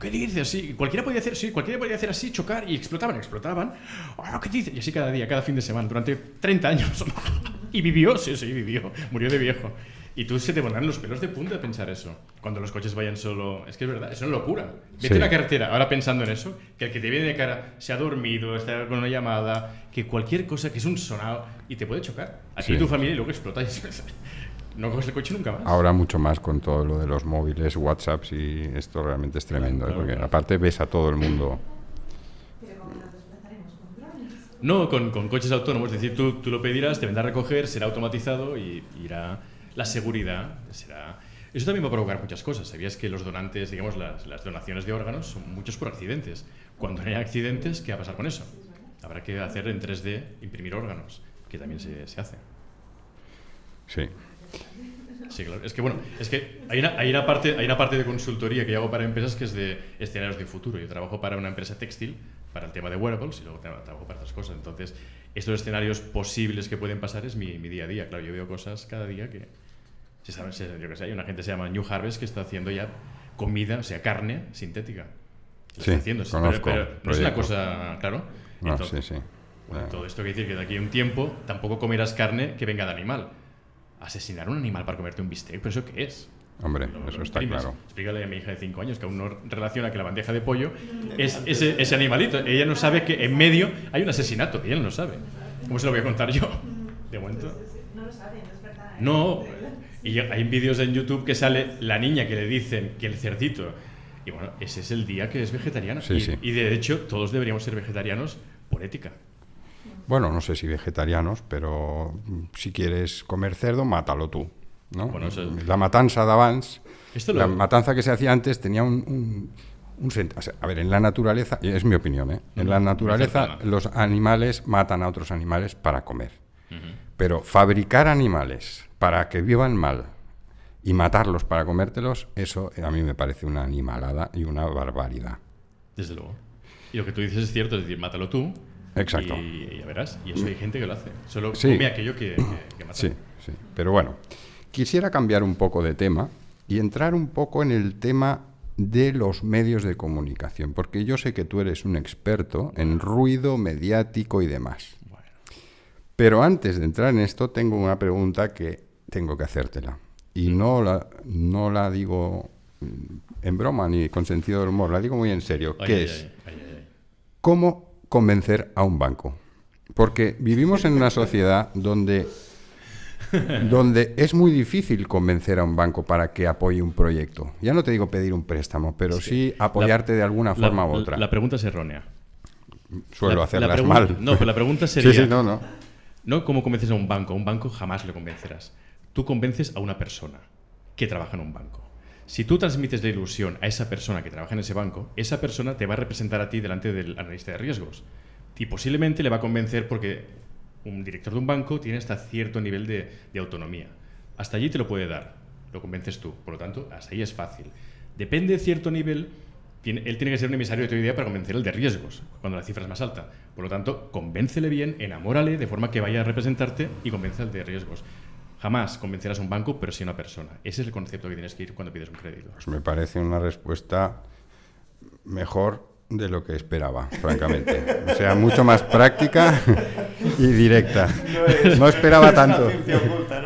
¿Qué dices? Sí, cualquiera podía hacer, sí, cualquiera podía hacer así, chocar y explotaban, explotaban. Ah, ¿Qué dices? Y así cada día, cada fin de semana, durante 30 años. y vivió, sí, sí, vivió. Murió de viejo. Y tú se te pondrán los pelos de punta a pensar eso. Cuando los coches vayan solo. Es que es verdad, es una locura. Vete Sí. a la carretera, ahora pensando en eso, que el que te viene de cara se ha dormido, está con una llamada, que cualquier cosa que es un sonado y te puede chocar. A ti Sí. tu familia y luego explotáis. no coges el coche nunca más. Ahora mucho más con todo lo de los móviles, WhatsApps y esto realmente es tremendo, Claro, ¿eh? porque claro. aparte ves a todo el mundo. Pero ¿cómo nos desplazaremos con drones? No, con, con coches autónomos, es decir, tú, tú lo pedirás, te vendrá a recoger, será automatizado y irá la seguridad, será... Eso también va a provocar muchas cosas. ¿Sabías que los donantes, digamos, las, las donaciones de órganos son muchos por accidentes? Cuando no hay accidentes, ¿qué va a pasar con eso? Habrá que hacer en 3D, imprimir órganos, que también se, se hace. Sí. Sí, claro. Es que bueno, es que hay una, hay una parte, hay una parte de consultoría que yo hago para empresas que es de escenarios de futuro. Yo trabajo para una empresa textil para el tema de wearables y luego tra- trabajo para otras cosas. Entonces, estos escenarios posibles que pueden pasar es mi, mi día a día. Claro, yo veo cosas cada día que se sabe, se- yo que sé, hay una gente que se llama New Harvest que está haciendo ya comida, o sea, carne sintética. Lo Sí, está haciendo, sí, conozco pero, pero no es una cosa, claro. No, Entonces, sí, sí. bueno, todo esto quiere decir que de aquí a un tiempo tampoco comerás carne que venga de animal. Asesinar a un animal para comerte un bistec, ¿pero eso qué es? Hombre, lo eso está claro. Explícale a mi hija de 5 años que aún no relaciona que la bandeja de pollo es ese, ese animalito. Ella no sabe que en medio hay un asesinato, ella no lo sabe. ¿Cómo se lo voy a contar yo? De momento. No lo saben, no es verdad. ¿eh? No. Y hay vídeos en YouTube que sale la niña que le dicen que el cerdito Y bueno, ese es el día que es vegetariano. Sí, y, sí. y de hecho, todos deberíamos ser vegetarianos por ética. Bueno, no sé si vegetarianos, pero mm, si quieres comer cerdo, mátalo tú. ¿no? Bueno, eso- La matanza de avance, la matanza que se hacía antes tenía un... un- un sent- o sea, a ver, en la naturaleza, es mi opinión, ¿eh? en la no, naturaleza los animales matan a otros animales para comer. Pero fabricar animales para que vivan mal y matarlos para comértelos, eso a mí me parece una animalada y una barbaridad. Desde luego. Y lo que tú dices es cierto, es decir, mátalo tú. Exacto. Y, y ya verás. Y eso hay gente que lo hace. Solo Sí. come aquello que, que, que mata. Sí, sí. Pero bueno, quisiera cambiar un poco de tema y entrar un poco en el tema de los medios de comunicación, porque yo sé que tú eres un experto en ruido mediático y demás. Bueno. Pero antes de entrar en esto, tengo una pregunta que tengo que hacértela. Y no la, no la digo en broma ni con sentido del humor, la digo muy en serio. Ay, ¿Qué ay, es? ay. ¿Cómo convencer a un banco? Porque vivimos en una sociedad donde, donde es muy difícil convencer a un banco para que apoye un proyecto. Ya no te digo pedir un préstamo, pero sí, apoyarte de alguna La- forma u otra. La pregunta es errónea. Suelo La- la hacerlas mal. No, pero la pregunta sería... Sí, sí, no, no. No cómo convences a un banco. A un banco jamás lo convencerás. Tú convences a una persona que trabaja en un banco. Si tú transmites la ilusión a esa persona que trabaja en ese banco, esa persona te va a representar a ti delante del analista de riesgos. Y posiblemente le va a convencer porque un director de un banco tiene hasta cierto nivel de, autonomía. Hasta allí te lo puede dar. Lo convences tú. Por lo tanto, hasta ahí es fácil. Depende de cierto nivel, él tiene que ser un emisario de tu idea para convencer el de riesgos, cuando la cifra es más alta. Por lo tanto, convéncele bien, enamórale de forma que vaya a representarte y convence al de riesgos. Jamás convencerás a un banco, pero sí a una persona. Ese es el concepto que tienes que ir cuando pides un crédito. Pues me parece una respuesta mejor de lo que esperaba, francamente. O sea, mucho más práctica y directa. es- No esperaba tanto.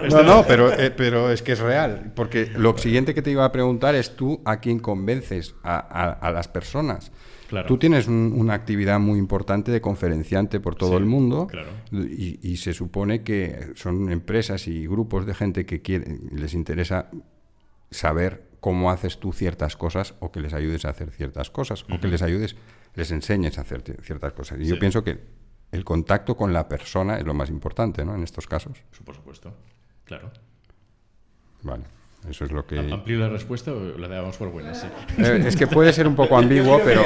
¿no? No, no, pero, eh, pero es que es real. Porque lo siguiente que te iba a preguntar es tú a quién convences a, a- a las personas. Claro. Tú tienes un- una actividad muy importante de conferenciante por todo Sí, el mundo claro. y, y se supone que son empresas y grupos de gente que quiere, les interesa saber cómo haces tú ciertas cosas o que les ayudes a hacer ciertas cosas o que les ayudes, les enseñes a hacer ciertas cosas. Y yo pienso que el contacto con la persona es lo más importante ¿no? en estos casos. Por supuesto. Claro. Vale, eso es lo que... ¿Amplío la respuesta o la damos por buena? Sí. Eh, es que puede ser un poco ambiguo, pero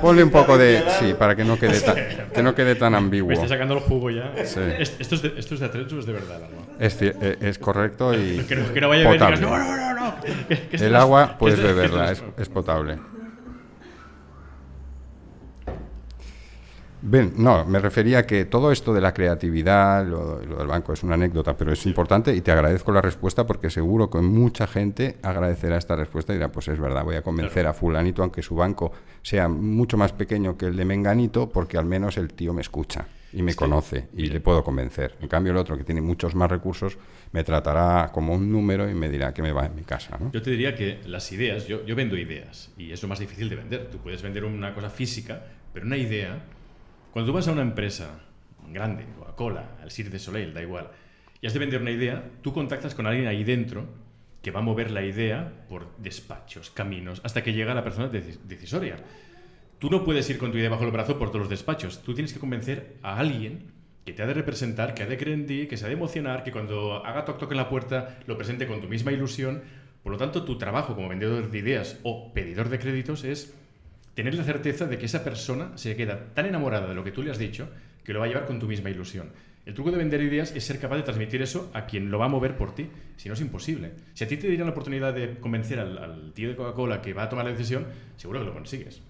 ponle un poco de... Sí, para que no quede tan, que no quede tan ambiguo. Me está sacando el jugo ya. Sí. ¿Est- ¿Esto, es de, ¿Esto es de atrecho es de verdad agua? Es, eh, es correcto y Que no, que no vaya a ver potable. digas, no, no, no, no. El no agua puedes beberla, no es, es potable. Bien, no, me refería a que todo esto de la creatividad, lo, lo del banco es una anécdota, pero es importante y te agradezco la respuesta porque seguro que mucha gente agradecerá esta respuesta y dirá, pues es verdad, voy a convencer Claro. a fulanito aunque su banco sea mucho más pequeño que el de Menganito porque al menos el tío me escucha y me conoce y le puedo convencer. En cambio el otro que tiene muchos más recursos me tratará como un número y me dirá que me va en mi casa, ¿no? Yo te diría que las ideas, yo, yo vendo ideas y es lo más difícil de vender. Tú puedes vender una cosa física, pero una idea, cuando tú vas a una empresa grande, Coca-Cola, al Cirque de Soleil, da igual, y has de vender una idea, tú contactas con alguien ahí dentro que va a mover la idea por despachos, caminos, hasta que llega la persona deci- decisoria. Tú no puedes ir con tu idea bajo el brazo por todos los despachos. Tú tienes que convencer a alguien que te ha de representar, que ha de creer en ti, que se ha de emocionar, que cuando haga toc toc en la puerta lo presente con tu misma ilusión. Por lo tanto, tu trabajo como vendedor de ideas o pedidor de créditos es tener la certeza de que esa persona se queda tan enamorada de lo que tú le has dicho que lo va a llevar con tu misma ilusión. El truco de vender ideas es ser capaz de transmitir eso a quien lo va a mover por ti. Si no, es imposible. Si a ti te dieran la oportunidad de convencer al, al tío de Coca-Cola que va a tomar la decisión, seguro que lo consigues.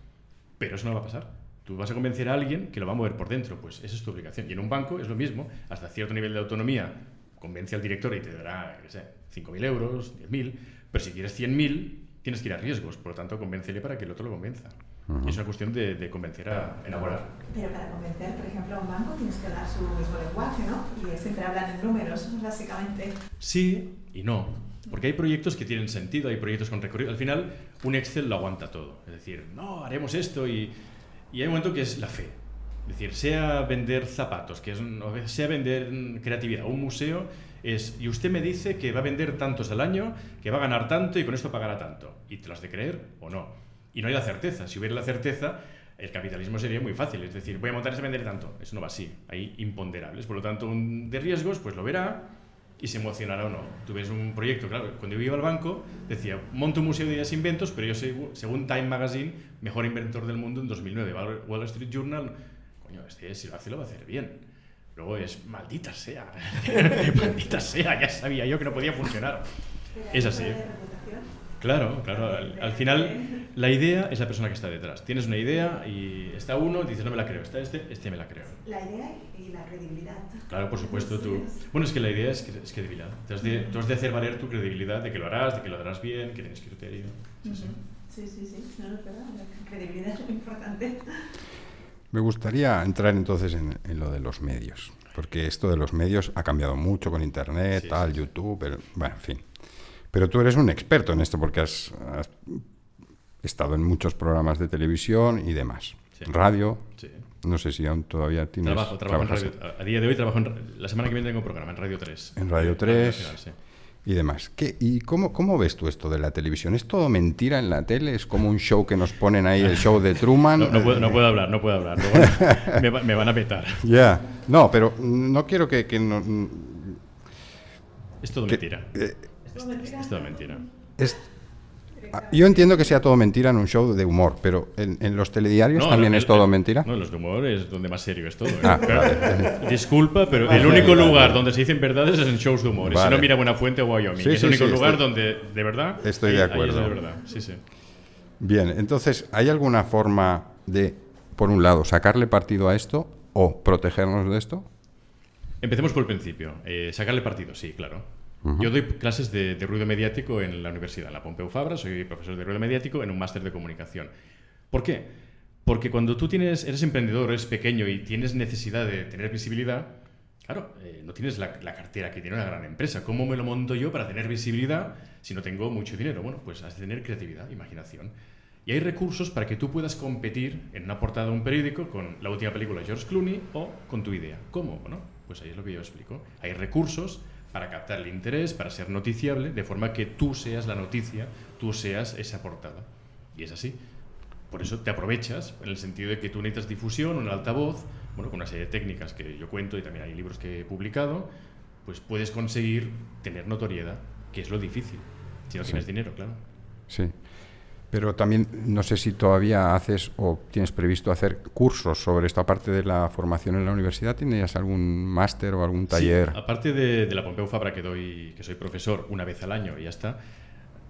Pero eso no va a pasar. Tú vas a convencer a alguien que lo va a mover por dentro. Pues esa es tu obligación. Y en un banco es lo mismo. Hasta cierto nivel de autonomía, convence al director y te dará, qué sé, 5.000 euros, 10.000. Pero si quieres 100.000, tienes que ir a riesgos. Por lo tanto, convéncele para que el otro lo convenza. Y es una cuestión de, de convencer a enamorar. Pero para convencer, por ejemplo, a un banco tienes que hablar su mismo lenguaje, ¿no? Y siempre hablan en números, básicamente. Sí y no. Porque hay proyectos que tienen sentido, hay proyectos con recorrido. Al final, un Excel lo aguanta todo. Es decir, no, haremos esto y, y hay un momento que es la fe. Es decir, sea vender zapatos, que es un- o sea vender creatividad, un museo, Es, y usted me dice que va a vender tantos al año, que va a ganar tanto y con esto pagará tanto. ¿Y te lo has de creer o no? Y no hay la certeza. Si hubiera la certeza, el capitalismo sería muy fácil. Es decir, voy a montar ese vender tanto. Eso no va así. Hay imponderables. Por lo tanto, un de riesgos, pues lo verá y se emocionará o no. Tú ves un proyecto, claro, cuando yo iba al banco decía, monto un museo de ideas e inventos, pero yo soy, según Time Magazine, mejor inventor del mundo en 2009. Wall Street Journal, coño, este si lo hace lo va a hacer bien. Luego es, maldita sea, maldita sea, ya sabía yo que no podía funcionar. Es así. Claro, claro. Al, final, la idea es la persona que está detrás. Tienes una idea y está uno, dices, no me la creo. Está este, este me la creo. La idea y la credibilidad. Claro, por supuesto. Tú. Bueno, es que la idea es, es credibilidad. Tú has, de, tú has de hacer valer tu credibilidad de que lo harás, de que lo harás bien, que tienes criterio. Sí, sí. Sí, sí, sí. No, es verdad. La credibilidad es muy importante. Me gustaría entrar entonces en, en, lo de los medios, porque esto de los medios ha cambiado mucho con Internet, tal, YouTube, pero, bueno, en fin. Pero tú eres un experto en esto porque has, has estado en muchos programas de televisión y demás. Sí. Radio. Sí. No sé si aún todavía tienes. Trabajo, trabajo en radio. A día de hoy trabajo en. La semana que viene tengo un programa en Radio 3. En Radio 3. Nacional, sí. Y demás. ¿Qué, ¿Y cómo, cómo ves tú esto de la televisión? ¿Es todo mentira en la tele? ¿Es como un show que nos ponen ahí, el show de Truman? No, no, puedo, no puedo, hablar, no puedo hablar. me, me, van a petar. Ya. Yeah. No, pero no quiero que. que no, es todo que, mentira. Eh, es, todo mentira. Es, yo entiendo que sea todo mentira en un show de humor, pero en, en los telediarios no, también es todo el, mentira. No, los de humor es donde más serio es todo. ¿eh? Ah, pero, vale. Disculpa, pero el único lugar donde se dicen verdades es en shows de humor. Si no, mira Buena Fuente o Wyoming. Sí, es sí, el único sí, lugar estoy- donde, de verdad, Estoy ahí- de ahí es acuerdo. de verdad. Sí, sí. Bien, entonces, ¿hay alguna forma de, por un lado, sacarle partido a esto o protegernos de esto? Empecemos por el principio. Eh, sacarle partido, sí, claro. Yo doy clases de, de ruido mediático en la universidad, en la Pompeu Fabra, soy profesor de ruido mediático en un máster de comunicación. ¿Por qué? Porque cuando tú tienes, eres emprendedor, eres pequeño y tienes necesidad de tener visibilidad, claro, eh, no tienes la, la cartera que tiene una gran empresa. ¿Cómo me lo monto yo para tener visibilidad si no tengo mucho dinero? Bueno, pues has de tener creatividad, imaginación. Y hay recursos para que tú puedas competir en una portada de un periódico con la última película de George Clooney o con tu idea. ¿Cómo? Bueno, pues ahí es lo que yo explico. Hay recursos para captar el interés, para ser noticiable, de forma que tú seas la noticia, tú seas esa portada. Y es así. Por eso te aprovechas, en el sentido de que tú necesitas difusión, un altavoz, bueno, con una serie de técnicas que yo cuento y también hay libros que he publicado, pues puedes conseguir tener notoriedad, que es lo difícil, si no Sí. tienes dinero, claro. Sí. Pero también no sé si todavía haces o tienes previsto hacer cursos sobre esta parte de la formación en la universidad. ¿Tienes algún máster o algún taller? Sí, aparte de, de la Pompeu Fabra que doy, que soy profesor una vez al año y ya está,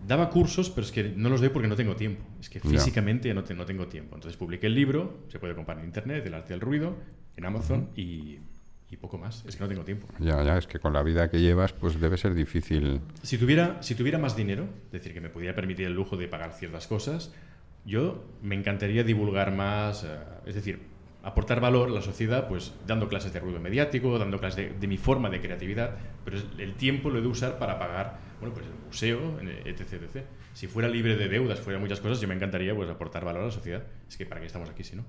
daba cursos, pero es que no los doy porque no tengo tiempo. Es que físicamente ya no, te- no tengo tiempo. Entonces publiqué el libro, se puede comprar en internet, El arte del ruido, en Amazon y, y poco más. Es que no tengo tiempo. Ya, ya, es que con la vida que llevas, pues debe ser difícil. Si tuviera, si tuviera más dinero, es decir, que me pudiera permitir el lujo de pagar ciertas cosas, yo me encantaría divulgar más, eh, es decir, aportar valor a la sociedad, pues dando clases de ruido mediático, dando clases de, de mi forma de creatividad, pero el tiempo lo he de usar para pagar, bueno, pues el museo, etc, etc. Si fuera libre de deudas, fuera muchas cosas, yo me encantaría pues aportar valor a la sociedad. Es que para qué estamos aquí si no,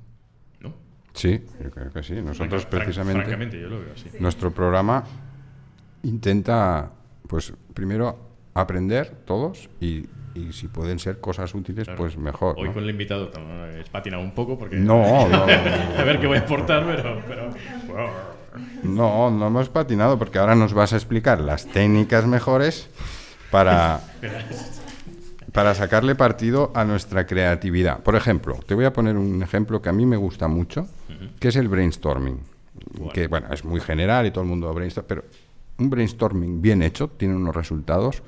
¿no? Sí, yo creo que sí. Nosotros Franca- precisamente, Francamente, yo lo veo así. nuestro programa intenta, pues primero aprender todos y, y si pueden ser cosas útiles, Claro. pues mejor. Hoy ¿no? con el invitado he patinado un poco porque... No, no, a ver qué voy a aportar, pero... pero no, no hemos patinado porque ahora nos vas a explicar las técnicas mejores para, para sacarle partido a nuestra creatividad. Por ejemplo, te voy a poner un ejemplo que a mí me gusta mucho, que es el brainstorming. Bueno. Que bueno, es muy general y todo el mundo brainstorm, pero un brainstorming bien hecho tiene unos resultados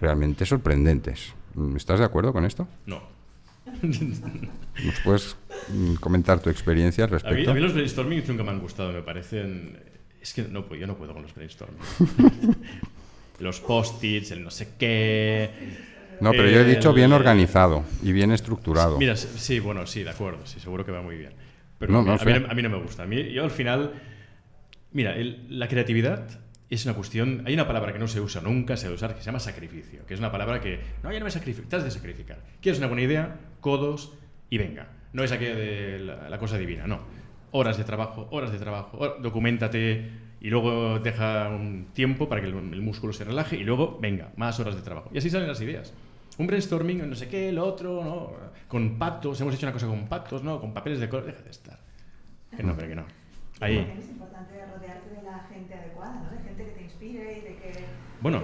realmente sorprendentes. ¿Estás de acuerdo con esto? No. ¿Nos puedes mm, comentar tu experiencia al A mí, respecto? a mí los brainstorming nunca me han gustado, me parecen... Es que no, yo no puedo con los brainstorming. los post-its, el no sé qué... No, pero yo he dicho el- bien organizado y bien estructurado. Mira, sí, bueno, sí, de acuerdo, sí, seguro que va muy bien. Pero No, no a, mí, a mí no me gusta. A mí, yo al final... Mira, el- la creatividad es una cuestión... Hay una palabra que no se usa nunca, se debe usar, que se llama sacrificio, que es una palabra que... No, ya no me sacrifico, te has de sacrificar. ¿Quieres una buena idea? Codos y venga. No es aquella de la, la cosa divina, no. horas de trabajo, horas de trabajo, hor- documentate y luego deja un tiempo para que el, el músculo se relaje y luego, venga, más horas de trabajo. Y así salen las ideas. Un brainstorming, no sé qué, lo otro, ¿no? Con pactos, hemos hecho una cosa con pactos, ¿no? Con papeles de color, deja de estar. Que no, pero que no. Ahí. Es importante rodearte de la gente adecuada, ¿no? De gente que te inspire y de que... Bueno.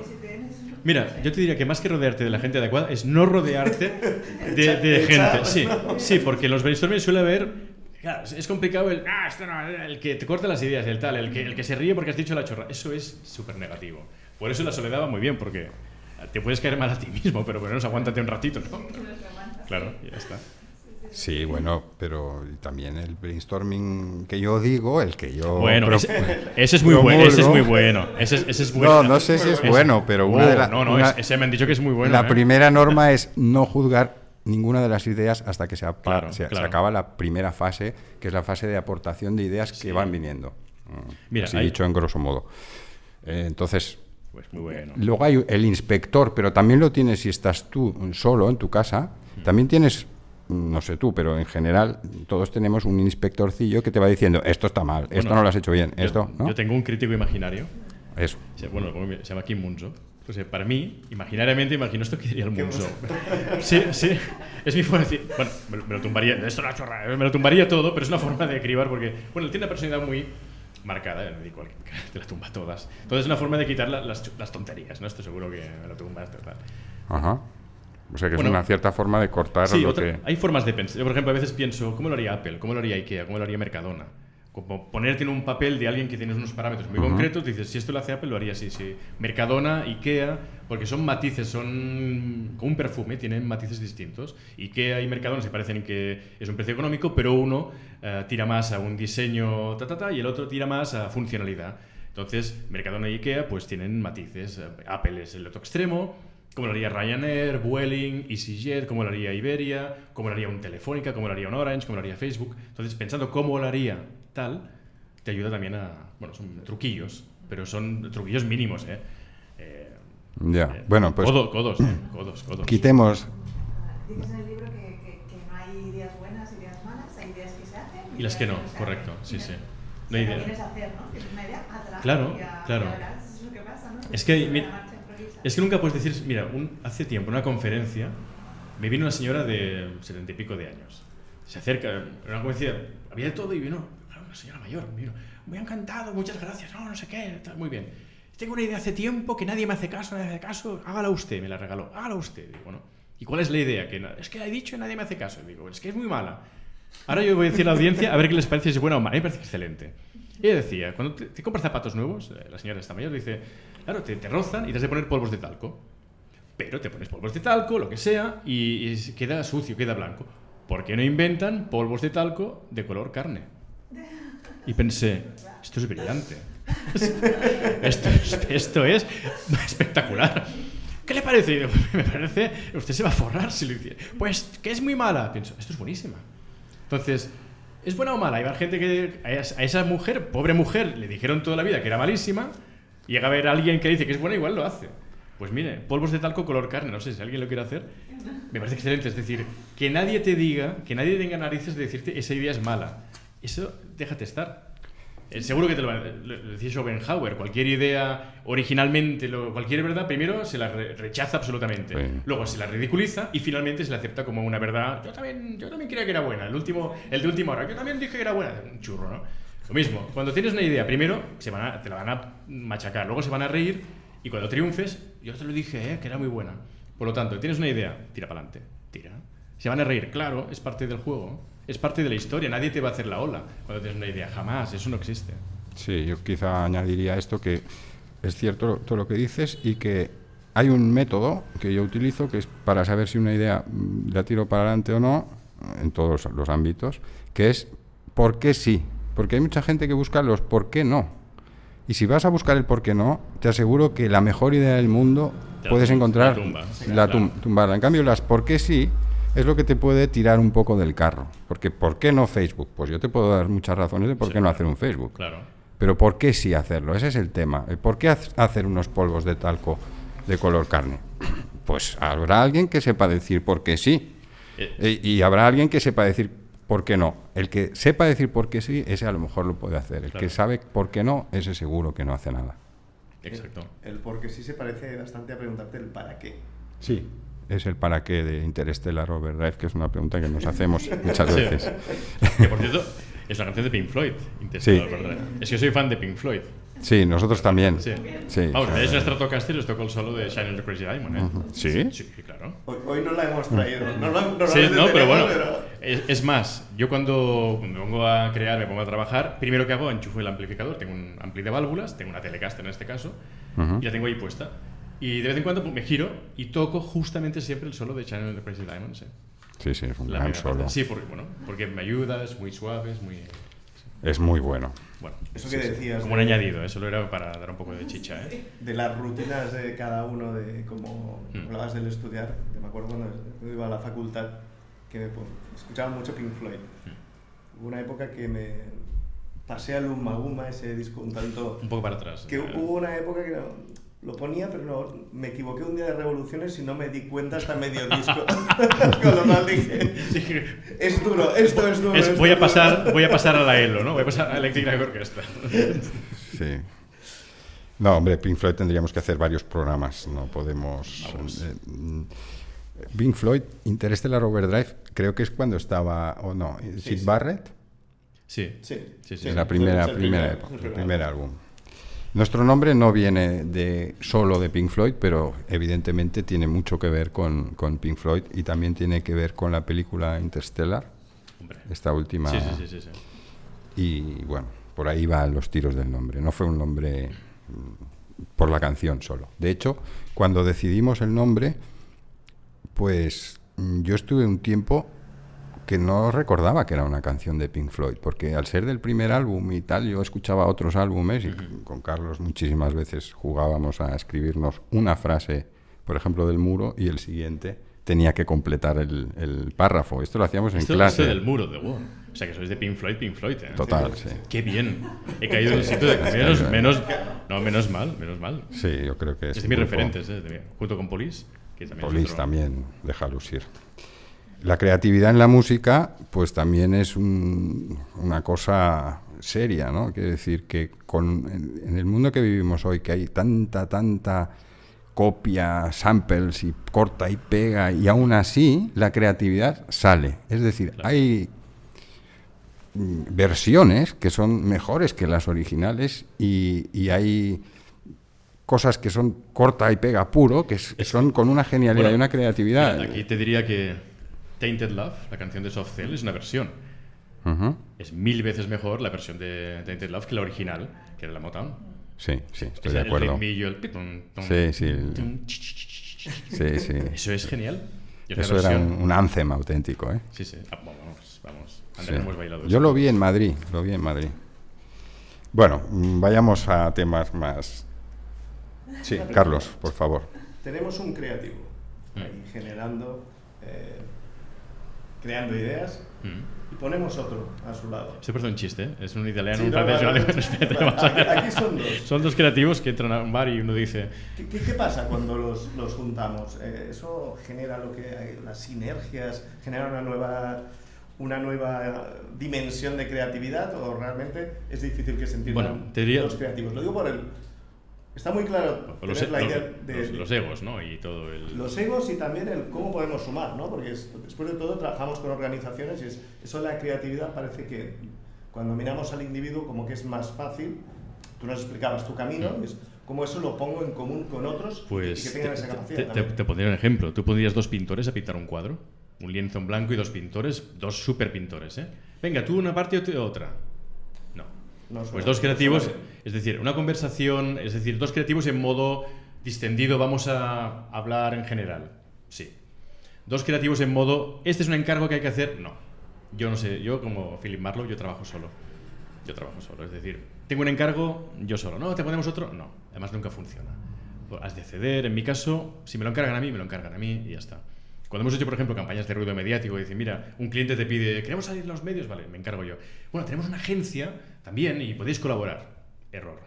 Mira, yo te diría que más que rodearte de la gente adecuada es no rodearte de, de gente. Sí, sí, porque en los brainstorming suele haber. Claro, es- es complicado el. Ah, esto no, el que te corta las ideas, el tal, el que, el que se ríe porque has dicho la chorra. Eso es súper negativo. Por eso la soledad va muy bien, porque te puedes caer mal a ti mismo, pero por lo menos aguántate un ratito, ¿no? Claro, ya está. Sí, bueno, pero también el brainstorming que yo digo, el que yo... Bueno, pro- ese, ese es muy bueno. Ese es muy bueno. Ese es, ese es bueno. No, no sé si es bueno, pero una Oh, de la- No, no, una- ese me han dicho que es muy bueno. la ¿eh? primera norma es no juzgar ninguna de las ideas hasta que se, Claro, se- se claro. acaba la primera fase, que es la fase de aportación de ideas que van viniendo. Mm, Mira, así hay- dicho en grosso modo. Eh, entonces, Pues muy bueno. luego hay el inspector, pero también lo tienes si estás tú solo en tu casa. También tienes, mm, no sé tú, pero en general todos tenemos un inspectorcillo que te va diciendo, esto está mal, esto no lo has hecho bien, Yo- esto, ¿no? Yo tengo un crítico imaginario Eso. Se- Bueno, se llama Kim Munzo. Entonces, para mí, imaginariamente, imagino esto que diría el Munzo. Sí, sí. Es mi forma de decir. Bueno, me, lo- me lo tumbaría. Esto es una chorra. Me lo tumbaría todo, pero es una forma de cribar porque. Bueno, él tiene una personalidad muy marcada. eh, digo, te la tumba todas. Entonces, es una forma de quitar la- las, las tonterías. ¿no? Estoy seguro que me lo tumbas. total. Ajá. O sea que Bueno, es una cierta forma de cortar Sí, lo otra- que... hay formas de pensar. Yo, por ejemplo, a veces pienso, ¿cómo lo haría Apple? ¿Cómo lo haría IKEA? ¿Cómo lo haría Mercadona? Como ponerte en un papel de alguien que tiene unos parámetros muy Ujú. concretos, dices, si esto lo hace Apple, lo haría así, sí. Mercadona, IKEA, porque son matices, son como un perfume, tienen matices distintos. Y Mercadona se parecen en que es un precio económico, pero uno eh, tira más a un diseño ta, ta, ta, y el otro tira más a funcionalidad. Entonces, Mercadona y IKEA pues tienen matices. Eh, Apple es el otro extremo, como lo haría Ryanair, Vueling, EasyJet, como lo haría Iberia, como lo haría un Telefónica, como lo haría un Orange, como lo haría Facebook. Entonces, pensando cómo lo haría tal, te ayuda también a... Bueno, son truquillos, pero son truquillos mínimos, ¿eh? Ya, eh, bueno, pues codo- codos, ¿eh? codos, codos. quitemos... Dices en el libro que, que, que no hay ideas buenas, ideas malas, hay ideas que se hacen. Y las que no, se correcto, hacen. sí, sí. No hay idea. también es hacer, ¿no? Tienes una idea, hazla. Claro, y claro. es lo que pasa, ¿no? Es que, Sobre mi-. Es que nunca puedes decir, mira, un- hace tiempo, en una conferencia, me vino una señora de setenta y pico de años. Se acerca, en una conferencia, había de todo y vino, claro, una señora mayor, me vino, muy encantado, muchas gracias, no, no sé qué, tal, muy bien. Tengo una idea hace tiempo que nadie me hace caso, nadie me hace caso, hágala usted, me la regaló, hágala usted. Digo, bueno, ¿y cuál es la idea? Que no- es que la he dicho y nadie me hace caso. Digo, es que es muy mala. Ahora yo voy a decir a la audiencia a ver qué les parece, si es buena o mala. A me parece excelente. Ella decía, cuando te, te compras zapatos nuevos, eh, la señora esta mayor dice, claro, te, te rozan y te has de poner polvos de talco. Pero te pones polvos de talco, lo que sea, y, y queda sucio, queda blanco. ¿Por qué no inventan polvos de talco de color carne? Y pensé, esto es brillante. esto, es, espectacular. ¿Qué le parece? Me parece, usted se va a forrar si lo hiciera. Pues que es muy mala. Pienso, esto es buenísima. Entonces, ¿es buena o mala? Hay gente que a esa mujer, pobre mujer, le dijeron toda la vida que era malísima. Y llega a ver a alguien que dice que es buena, igual lo hace. Pues mire, polvos de talco color carne, no sé si alguien lo quiere hacer. Me parece excelente. Es decir, que nadie te diga, que nadie tenga narices de decirte esa idea es mala. Eso, déjate estar. Eh, seguro que te lo, lo, lo decía Schopenhauer. Cualquier idea, originalmente, lo- cualquier verdad, primero se la re- rechaza absolutamente. Sí. Luego se la ridiculiza y finalmente se la acepta como una verdad. Yo también, yo también creía que era buena. El, último, el de última hora, yo también dije que era buena. Un churro, ¿no? Lo mismo, cuando tienes una idea, primero se van a- te la van a machacar, luego se van a reír y cuando triunfes, yo te lo dije, ¿eh? que era muy buena. Por lo tanto, tienes una idea, tira para adelante, tira. Se van a reír, claro, es parte del juego, es parte de la historia, nadie te va a hacer la ola cuando tienes una idea, jamás, eso no existe. Sí, yo quizá añadiría a esto que es cierto todo lo que dices y que hay un método que yo utilizo que es para saber si una idea mm, la tiro para adelante o no, en todos los ámbitos, que es por qué sí. Porque hay mucha gente que busca los por qué no. Y si vas a buscar el por qué no, te aseguro que la mejor idea del mundo puedes encontrar la tumba. la Claro. tum- tumbarla. En cambio, las por qué sí es lo que te puede tirar un poco del carro. Porque ¿por qué no Facebook? Pues yo te puedo dar muchas razones de por Sí, qué no claro. hacer un Facebook. Claro. Pero ¿por qué sí hacerlo? Ese es el tema. El ¿Por qué hacer unos polvos de talco de color carne? Pues habrá alguien que sepa decir por qué sí. Eh, E- Y habrá alguien que sepa decir por qué no. El que sepa decir por qué sí, ese a lo mejor lo puede hacer. El Claro. que sabe por qué no, ese seguro que no hace nada. Exacto. El porque sí se parece bastante a preguntarte el para qué. Sí. Es el para qué de Interstellar Overdrive, que es una pregunta que nos hacemos muchas Sí. veces. Que por cierto, es una canción de Pink Floyd. Interstellar Sí. Overdrive. Es que yo soy fan de Pink Floyd. Sí, nosotros también. Sí. Sí. Vamos, es en Stratocaster les tocó el solo de Shine on the Crazy Diamond, ¿eh? ¿Sí? Sí, claro. Hoy, hoy no la hemos traído. No, no, Sí, normalmente no, pero bueno, pero- es, es más, yo cuando me pongo a crear, me pongo a trabajar, primero que hago, enchufo el amplificador, tengo un ampli de válvulas, tengo una Telecaster en este caso, Ujú. y la tengo ahí puesta. Y de vez en cuando pues, me giro y toco justamente siempre el solo de Channel of the Crazy Diamonds. ¿eh? Sí, sí, es un La gran primera parte. solo. Sí, porque, bueno, porque me ayuda, es muy suave, es muy... Es muy bueno. Bueno, Eso que decías. como un de- añadido, ¿eh? solo era para dar un poco de chicha. ¿eh? de las rutinas de cada uno, de cómo Mm. hablabas del estudiar, que me acuerdo cuando iba a la facultad, que me escuchaba mucho Pink Floyd. Mm. Hubo una época que me pasé al Uma Uma, ese disco un tanto... Un poco para atrás. Que ¿eh? hubo una época que no- lo ponía, pero no, me equivoqué un día de revoluciones y no me di cuenta hasta medio disco. Con lo cual dije, Sí, es duro, esto es duro. es- esto voy, a es duro". pasar, voy a pasar a la ELO, ¿no? Voy a pasar a Electric Light Orchestra. Sí. No, hombre, Pink Floyd tendríamos que hacer varios programas. No podemos. Vamos. eh, mm, Pink Floyd, Interstellar Overdrive, creo que es cuando estaba. O no, Sid sí. Barrett. Sí. Sí, Sí, sí. en la primera, primera primer- época, el primer álbum. Nuestro nombre no viene de solo de Pink Floyd, pero evidentemente tiene mucho que ver con, con Pink Floyd y también tiene que ver con la película Interstellar, Hombre. esta última. Sí, sí, sí, sí, sí. Y bueno, por ahí van los tiros del nombre. No fue un nombre mm, por la canción solo. De hecho, cuando decidimos el nombre, pues mm, yo estuve un tiempo que no recordaba que era una canción de Pink Floyd, porque al ser del primer álbum y tal, yo escuchaba otros álbumes y con Carlos muchísimas veces jugábamos a escribirnos una frase, por ejemplo, del muro y el siguiente tenía que completar el, el párrafo. Esto lo hacíamos en Esto, clase. esto del muro de WoW. O sea, que sois de Pink Floyd, Pink Floyd, ¿eh? Total, sí. Qué bien. He caído en el sitio de menos, menos, no, menos mal, menos mal. Sí, yo creo que es. Es de un mis grupo- referentes, ¿eh? junto con que también Police otro- también, deja lucir. La creatividad en la música, pues también es un- una cosa seria, ¿no? Quiere decir que con, en, en el mundo que vivimos hoy, que hay tanta, tanta copia, samples y corta y pega, y aún así la creatividad sale. Es decir, Claro. hay mm, versiones que son mejores que las originales y, y hay cosas que son corta y pega puro, que, es- que son con una genialidad Bueno, y una creatividad. Mira, aquí te diría que Tainted Love, la canción de Soft Cell, es una versión. Es mil veces mejor la versión de Tainted Love que la original, que era la Motown. Sí, sí, estoy Es de el acuerdo. ritmillo, el tum, tum, Sí, sí, el-. Sí, sí. Eso es genial. Eso era un, un anthem auténtico, ¿eh? Sí, sí. Ah, vamos, vamos. Sí. Andrés, hemos bailado Yo lo vi en Madrid, lo vi en Madrid. Bueno, mm, vayamos a temas más... Sí, Carlos, por favor. Tenemos un creativo Mm. ahí generando, eh, creando ideas Mm. y ponemos otro a su lado. Esto parece un chiste, ¿eh? Es un italiano, Sí, un no, a ver. aquí- aquí son dos. Son dos creativos que entran a un bar y uno dice... ¿Qué, qué- qué pasa cuando los, los juntamos? Eh, ¿Eso genera lo que las sinergias, genera una nueva, una nueva dimensión de creatividad o realmente es difícil que se entiendan Bueno, diría- los creativos? Lo digo por el... Está muy claro Los, tener la los- idea de los- los egos, ¿no? Y todo el... los egos y también el cómo podemos sumar, ¿no? Porque es- después de todo trabajamos con organizaciones y es, eso la creatividad parece que cuando miramos al individuo como que es más fácil. Tú nos explicabas tu camino, y es cómo eso lo pongo en común con otros y Pues que te, tengan esa capacidad. te- te- te pondría un ejemplo. Tú pondrías dos pintores a pintar un cuadro. Un lienzo en blanco y dos pintores, dos super pintores, ¿eh? Venga, tú una parte y otra. No. Pues dos creativos, es decir, una conversación, es decir, dos creativos en modo distendido, vamos a hablar en general. Sí. Dos creativos en modo, este es un encargo que hay que hacer. No. Yo no sé, yo como Philip Marlowe, yo trabajo solo. Yo trabajo solo, es decir, tengo un encargo, yo solo. No, te ponemos otro, no. Además nunca funciona. Pues Has de ceder, en mi caso, si me lo encargan a mí, me lo encargan a mí y ya está. Cuando hemos hecho, por ejemplo, campañas de ruido mediático y dicen, mira, un cliente te pide, queremos salir en los medios, vale, me encargo yo. Bueno, tenemos una agencia también y podéis colaborar. Error.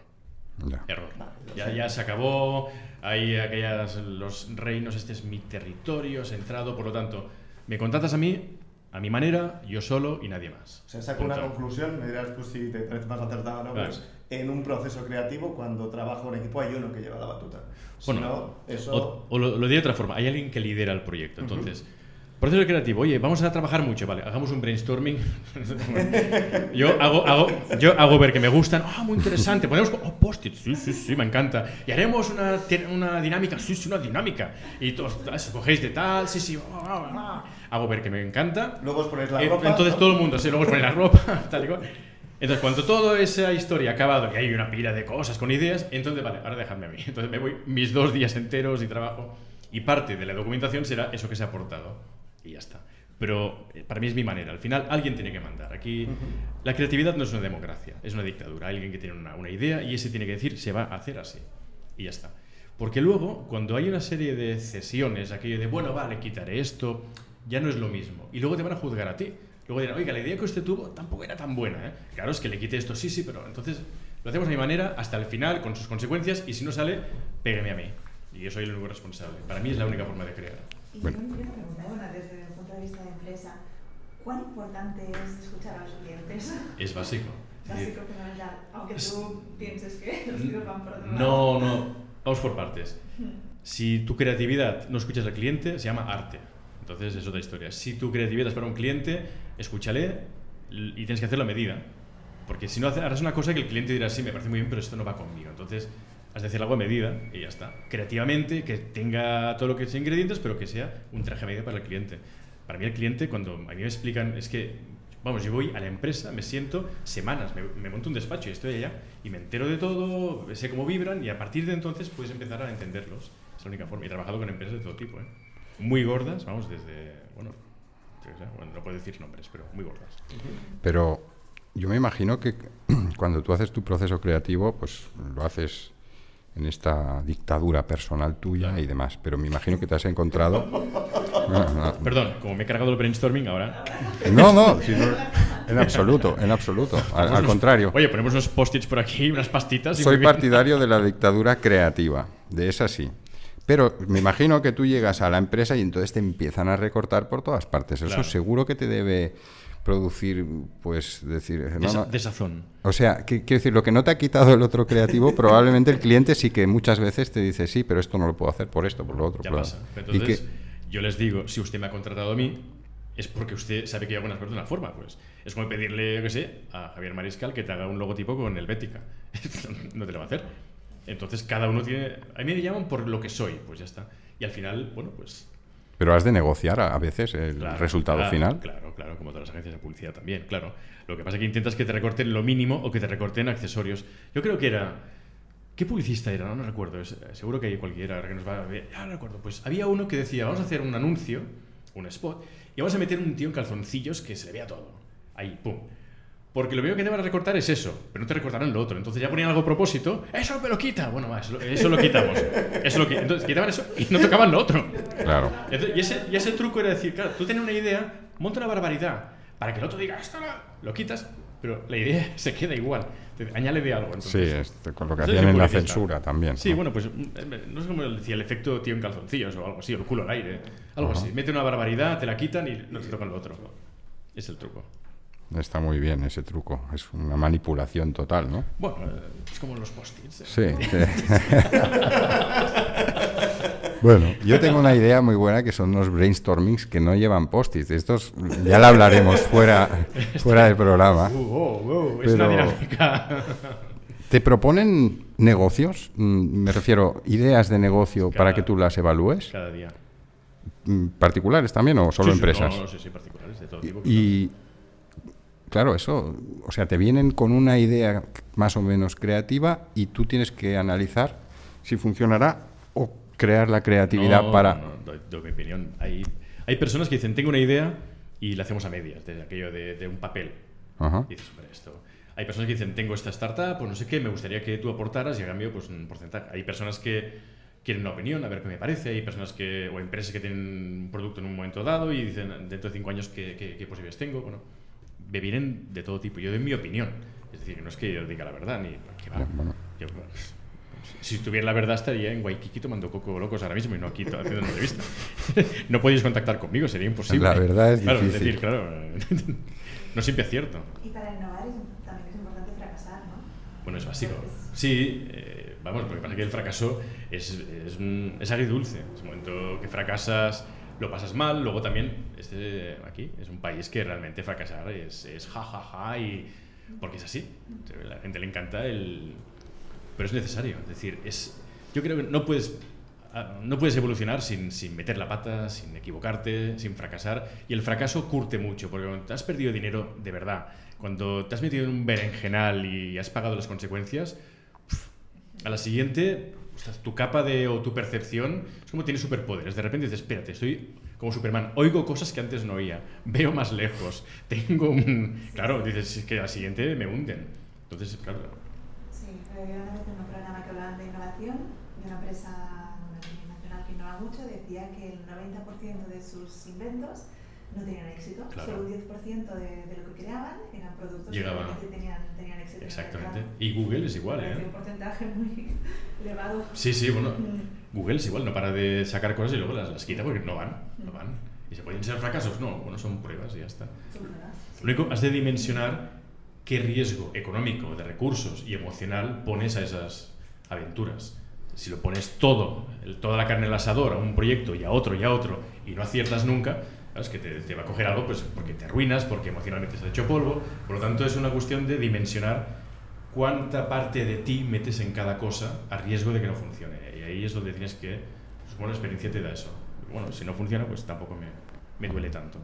Ya. Error. Ya, ya se acabó, hay aquellas, los reinos, este es mi territorio centrado, por lo tanto, me contratas a mí A mi manera, yo solo y nadie más. O sea, saco una conclusión, me dirás tú si te parece más acertado o no, Claro. pues en un proceso creativo, cuando trabajo en equipo, hay uno que lleva la batuta. Si Bueno, no, eso... O, o lo, lo de otra forma, hay alguien que lidera el proyecto. Entonces, proceso creativo, oye, vamos a trabajar mucho, vale, hagamos un brainstorming. yo, hago, hago, yo hago ver que me gustan, ah, muy interesante, ponemos, oh, post-it, sí, sí, sí, me encanta. Y haremos una, una dinámica, sí, sí, una dinámica. Y todos, ah, cogéis de tal, sí, sí, ah, ah, ah. hago ver que me encanta. Luego os ponéis la Eh, ropa... Entonces ¿no? todo el mundo se luego pone la ropa, tal y cual. Entonces, cuando toda esa historia ha acabado y hay una pila de cosas con ideas, entonces, vale, ahora dejadme a mí. Entonces me voy mis dos días enteros y trabajo. Y parte de la documentación será eso que se ha aportado. Y ya está. Pero eh, para mí es mi manera. Al final alguien tiene que mandar. Aquí la creatividad no es una democracia, es una dictadura. Hay alguien que tiene una, una idea y ese tiene que decir se va a hacer así. Y ya está. Porque luego, cuando hay una serie de cesiones, aquello de, bueno, vale, quitaré esto, ya no es lo mismo. Y luego te van a juzgar a ti. Luego dirán, oiga, la idea que usted tuvo tampoco era tan buena, ¿eh? Claro, es que le quite esto, sí, sí, pero entonces lo hacemos a mi manera hasta el final, con sus consecuencias, y si no sale, pégueme a mí. Y yo soy el único responsable. Para mí es la única forma de crear. Y Bueno. yo me preguntar, desde el punto de vista de empresa, ¿cuán importante es escuchar a los clientes? Es básico. Básico, fundamental. Aunque Es- tú pienses que los tiros van por otro lado. No, no. Vamos por partes. Si tu creatividad no escuchas al cliente, se llama arte. Entonces es otra historia. Si tu creatividad es para un cliente, escúchale y tienes que hacerlo a medida. Porque si no harás una cosa que el cliente dirá, sí, me parece muy bien, pero esto no va conmigo. Entonces has de hacer algo a medida y ya está. Creativamente, que tenga todo lo que sea ingredientes, pero que sea un traje a medida para el cliente. Para mí el cliente, cuando a mí me explican, es que, vamos, yo voy a la empresa, me siento semanas, me, monto un despacho y estoy allá y me entero de todo, sé cómo vibran y a partir de entonces puedes empezar a entenderlos. Es la única forma. He trabajado con empresas de todo tipo, ¿eh? Muy gordas, vamos, desde, bueno, bueno, no puedo decir nombres, pero muy gordas. Pero yo me imagino que cuando tú haces tu proceso creativo, pues lo haces en esta dictadura personal tuya y demás. Pero me imagino que te has encontrado. No, no, Perdón, como me he cargado el brainstorming ahora. no, no, si no- en absoluto, en absoluto. Al, al ponemos unos- contrario, Oye, ponemos unos post-its por aquí, unas pastitas. y soy partidario de la dictadura creativa, de esa sí. Pero me imagino que tú llegas a la empresa y entonces te empiezan a recortar por todas partes. Eso Claro. seguro que te debe producir, pues, decir... no, Desa- Desazón. O sea, quiero decir, lo que no te ha quitado el otro creativo, probablemente el cliente sí que muchas veces te dice, sí, pero esto no lo puedo hacer por esto, por lo otro. Ya por pasa. otro". Y Entonces, que- yo les digo, si usted me ha contratado a mí, es porque usted sabe que yo hago las cosas de una forma. Pues es como pedirle, yo qué sé, a Javier Mariscal que te haga un logotipo con Helvética. no te lo va a hacer. Entonces, cada uno tiene... A mí me llaman por lo que soy, pues ya está. Y al final, bueno, pues... pero has de negociar a, veces el claro, resultado claro, final. Claro, claro, como todas las agencias de publicidad también, claro. Lo que pasa es que intentas que te recorten lo mínimo o que te recorten accesorios. Yo creo que era... ¿Qué publicista era? No, no recuerdo. es- seguro que hay cualquiera que nos va a ver. Ya no recuerdo. Pues había uno que decía, vamos a hacer un anuncio, un spot, y vamos a meter un tío en calzoncillos que se le vea todo. Ahí, pum. Porque lo primero que te van a recortar es eso, pero no te recortarán lo otro. Entonces ya ponían algo a propósito, eso me lo quita. Bueno, va, eso, lo- eso lo quitamos. Eso lo Entonces quitaban eso y no tocaban lo otro. Claro. Entonces, y, ese, y ese truco era decir, claro, tú tienes una idea, monta una barbaridad, para que el otro diga, esto no, lo quitas, pero la idea se queda igual. Te- Añádele algo. Sí, Entonces. este, con lo que hacían en la censura también. Sí, ¿no? bueno, pues mm, no sé cómo decía el efecto tío en calzoncillos o algo así, o el culo al aire. Algo Ajá. así. Mete una barbaridad, te la quitan y no te tocan lo otro. Es el truco. Está muy bien ese truco. Es una manipulación total, ¿no? Bueno, eh, es como los post-its. eh. Sí. sí. bueno, yo tengo una idea muy buena que son unos brainstormings que no llevan post-its. Estos ya la hablaremos fuera, fuera del programa. Uh, oh, oh, es una dinámica. ¿Te proponen negocios? Mm, Me refiero, ideas de negocio para que tú las evalúes. Cada día. Mm, ¿Particulares también o solo Sí, sí, empresas? No, no, sí, sí, particulares, de todo tipo. Y claro, eso, o sea, te vienen con una idea más o menos creativa y tú tienes que analizar si funcionará o crear la creatividad No, para... no, no, doy, doy mi opinión. Hay, hay personas que dicen, tengo una idea y la hacemos a medias, de aquello de, de un papel. Ajá. Y dices, esto... Hay personas que dicen, tengo esta startup, pues no sé qué, me gustaría que tú aportaras y a cambio, pues un porcentaje. Hay personas que quieren una opinión, a ver qué me parece. Hay personas que, o empresas que tienen un producto en un momento dado y dicen, dentro de cinco años, ¿qué, qué, qué posibilidades tengo? Bueno, me vienen de todo tipo. Yo doy mi opinión. Es decir, que no es que yo diga la verdad, ni... ¿qué va? Bueno. Yo, pues, Si tuviera la verdad estaría en Waikiki tomando coco locos ahora mismo y no aquí haciendo una entrevista. no podéis contactar conmigo, sería imposible. La verdad es claro, difícil. decir, claro, no siempre es cierto. Y para innovar es- también es importante fracasar, ¿no? Bueno, es básico. Sí, eh, vamos, lo que pasa es que el fracaso es, es, es agridulce. Es un momento que fracasas, lo pasas mal, luego también, este, aquí es un país que realmente fracasar es, es ja, ja, ja, y, porque es así. La gente le encanta el... Pero es necesario, es decir, es, yo creo que no puedes, ah, no puedes evolucionar sin, sin meter la pata, sin equivocarte, sin fracasar. Y el fracaso curte mucho, porque cuando te has perdido dinero de verdad, cuando te has metido en un berenjenal y has pagado las consecuencias, a la siguiente, ostras, tu capa de, o tu percepción es como tienes superpoderes. De repente dices, espérate, estoy como Superman, oigo cosas que antes no oía, veo más lejos, tengo un... Claro, dices, es que la siguiente me hunden. Entonces, claro, Sí, pero yo una vez en un programa que hablaban de innovación, de una empresa multinacional que innova mucho, decía que el 90% de sus inventos no tenían éxito. Claro. Solo un 10% de, de lo que creaban eran productos Llegaba. que tenían, tenían éxito. exactamente. Y Google es igual, ¿eh? un porcentaje muy elevado. Sí, sí, bueno, Mm. Google es igual, no para de sacar cosas y luego las, las quita porque no van, no van. ¿Y se pueden ser fracasos? No, bueno, son pruebas y ya está. Lo único, has de dimensionar qué riesgo económico, de recursos y emocional pones a esas aventuras. Si lo pones todo, el- toda la carne al asador a un proyecto y a otro y a otro y no aciertas nunca, es que te, te va a coger algo pues, porque te arruinas, porque emocionalmente se ha hecho polvo. Por lo tanto, es una cuestión de dimensionar cuánta parte de ti metes en cada cosa a riesgo de que no funcione. Y ahí es donde tienes que, pues, bueno, la experiencia te da eso. Bueno, si no funciona, pues tampoco me, me duele tanto.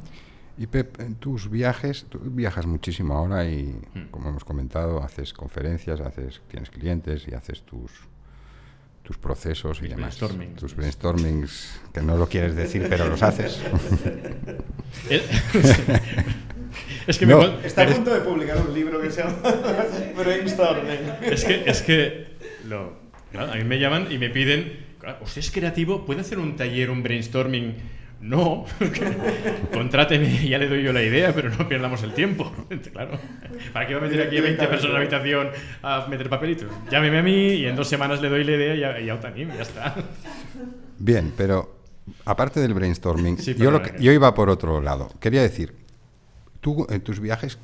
Y Pep, en tus viajes, tú viajas muchísimo ahora y, Hmm. como hemos comentado, haces conferencias, haces, tienes clientes y haces tus, tus procesos y demás. brainstormings. Tus brainstormings, que no lo quieres decir, pero los haces. Es, que No. me, Está a punto de publicar un libro que se llama Brainstorming. es que, es que lo- claro, a mí me llaman y me piden, "Claro, ¿usted es creativo? ¿Puede hacer un taller, un brainstorming? No, contráteme y ya le doy yo la idea, pero no perdamos el tiempo. Claro, ¿para qué va a meter aquí a 20 personas en la habitación a meter papelitos? Llámeme a mí y en dos semanas le doy la idea y in, ya está. Bien, pero aparte del brainstorming, Sí, yo, lo perdona, que- que- yo iba por otro lado. Quería decir, tú en tus viajes,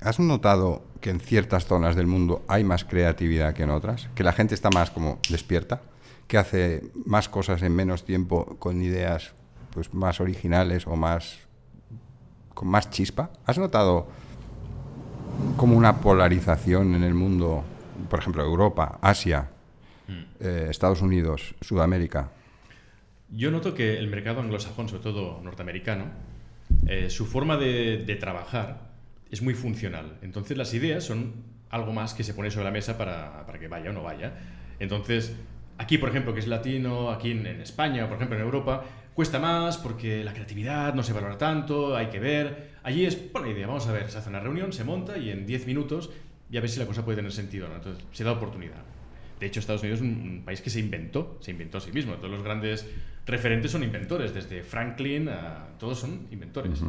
¿has notado que en ciertas zonas del mundo hay más creatividad que en otras? ¿Que la gente está más como despierta? ¿Que hace más cosas en menos tiempo con ideas pues, más originales o más con más chispa? ¿Has notado como una polarización en el mundo, por ejemplo, Europa, Asia, eh, Estados Unidos, Sudamérica? Yo noto que el mercado anglosajón, sobre todo norteamericano, eh, su forma de, de trabajar es muy funcional. Entonces las ideas son algo más que se pone sobre la mesa para, para que vaya o no vaya. Entonces, aquí, por ejemplo, que es latino, aquí en, en España, por ejemplo, en Europa, cuesta más porque la creatividad no se valora tanto, hay que ver. Allí es, buena idea, vamos a ver, se hace una reunión, se monta y en 10 minutos ya ves si la cosa puede tener sentido o no. Entonces, se da oportunidad. De hecho, Estados Unidos es un, país que se inventó, se inventó a sí mismo. Todos los grandes referentes son inventores, desde Franklin a todos son inventores.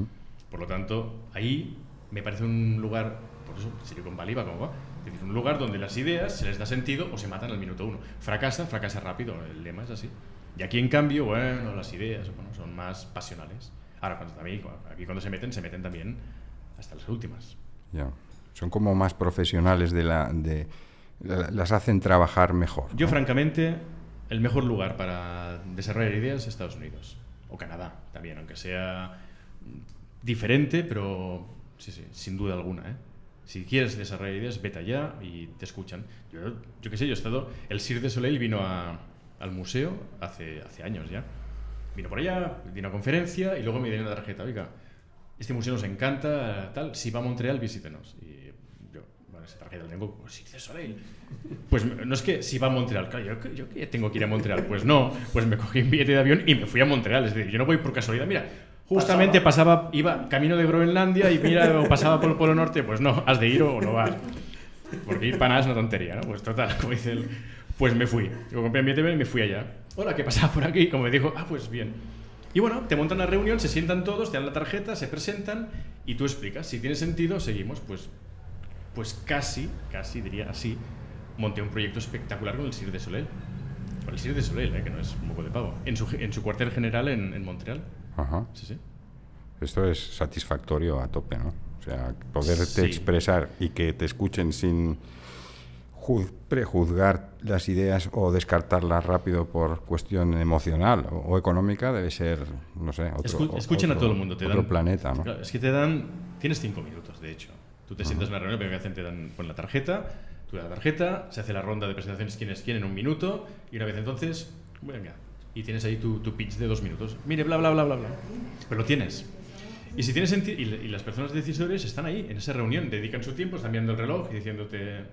Por lo tanto, ahí me parece un lugar, por eso Silicon Valley va como va, es decir, un lugar donde las ideas se les da sentido o se matan al minuto uno. Fracasa, fracasa rápido, el lema es así. Y aquí, en cambio, bueno, las ideas bueno, son más pasionales. Ahora, cuando, también, aquí cuando se meten, se meten también hasta las últimas. Ya. Son como más profesionales de la, de, la- las hacen trabajar mejor. Yo, francamente, el mejor lugar para desarrollar ideas es Estados Unidos. O Canadá también, aunque sea diferente, pero sí, sí, sin duda alguna. ¿eh? Si quieres desarrollar ideas, vete allá y te escuchan. Yo, qué sé, yo he estado... El Cirque de Soleil vino a- al museo hace, años ya. Vino por allá, vino a conferencia y luego me dieron una tarjeta. Oiga, este museo nos encanta, tal, si va a Montreal, visítenos. Y yo, bueno, esa tarjeta la tengo, pues Cirque de Soleil. Pues no es que si va a Montreal, claro, yo, yo tengo que ir a Montreal. Pues no, pues me cogí un billete de avión y me fui a Montreal. Es decir, yo no voy por casualidad. Mira, justamente pasaba, iba camino de Groenlandia y mira, o pasaba por el Polo Norte. Pues no, has de ir o no vas. Porque ir para nada es una tontería, ¿no? Pues total, como dice el... Pues me fui. Yo compré mi y me fui allá. Hola, ¿qué pasaba por aquí? Como me dijo, ah, pues bien. Y bueno, te montan la reunión, se sientan todos, te dan la tarjeta, se presentan y tú explicas. Si tiene sentido, seguimos. Pues, pues casi, casi diría así, monté un proyecto espectacular con el Cirque de Soleil. Con el Cirque de Soleil, ¿eh? que no es un poco de pavo. En su, en su cuartel general en, en Montreal. Ajá. Sí, sí. Esto es satisfactorio a tope, ¿no? O sea, poderte Sí. expresar y que te escuchen sin ju- prejuzgar las ideas o descartarlas rápido por cuestión emocional o, económica debe ser, no sé, otro, Escu- escuchen a todo el mundo. Te otro dan, planeta, ¿no? Claro, es que te dan. Tienes cinco minutos, de hecho. Tú te sientas en una reunión, pero que hacen te dan ponen la tarjeta, tú la tarjeta, se hace la ronda de presentaciones quién es quién en un minuto, y una vez entonces, venga, y tienes ahí tu, tu pitch de dos minutos. Mire, bla, bla, bla, bla, bla. Pero lo tienes. Y si tienes y, y las personas decisores están ahí, en esa reunión, dedican su tiempo, están viendo el reloj y diciéndote.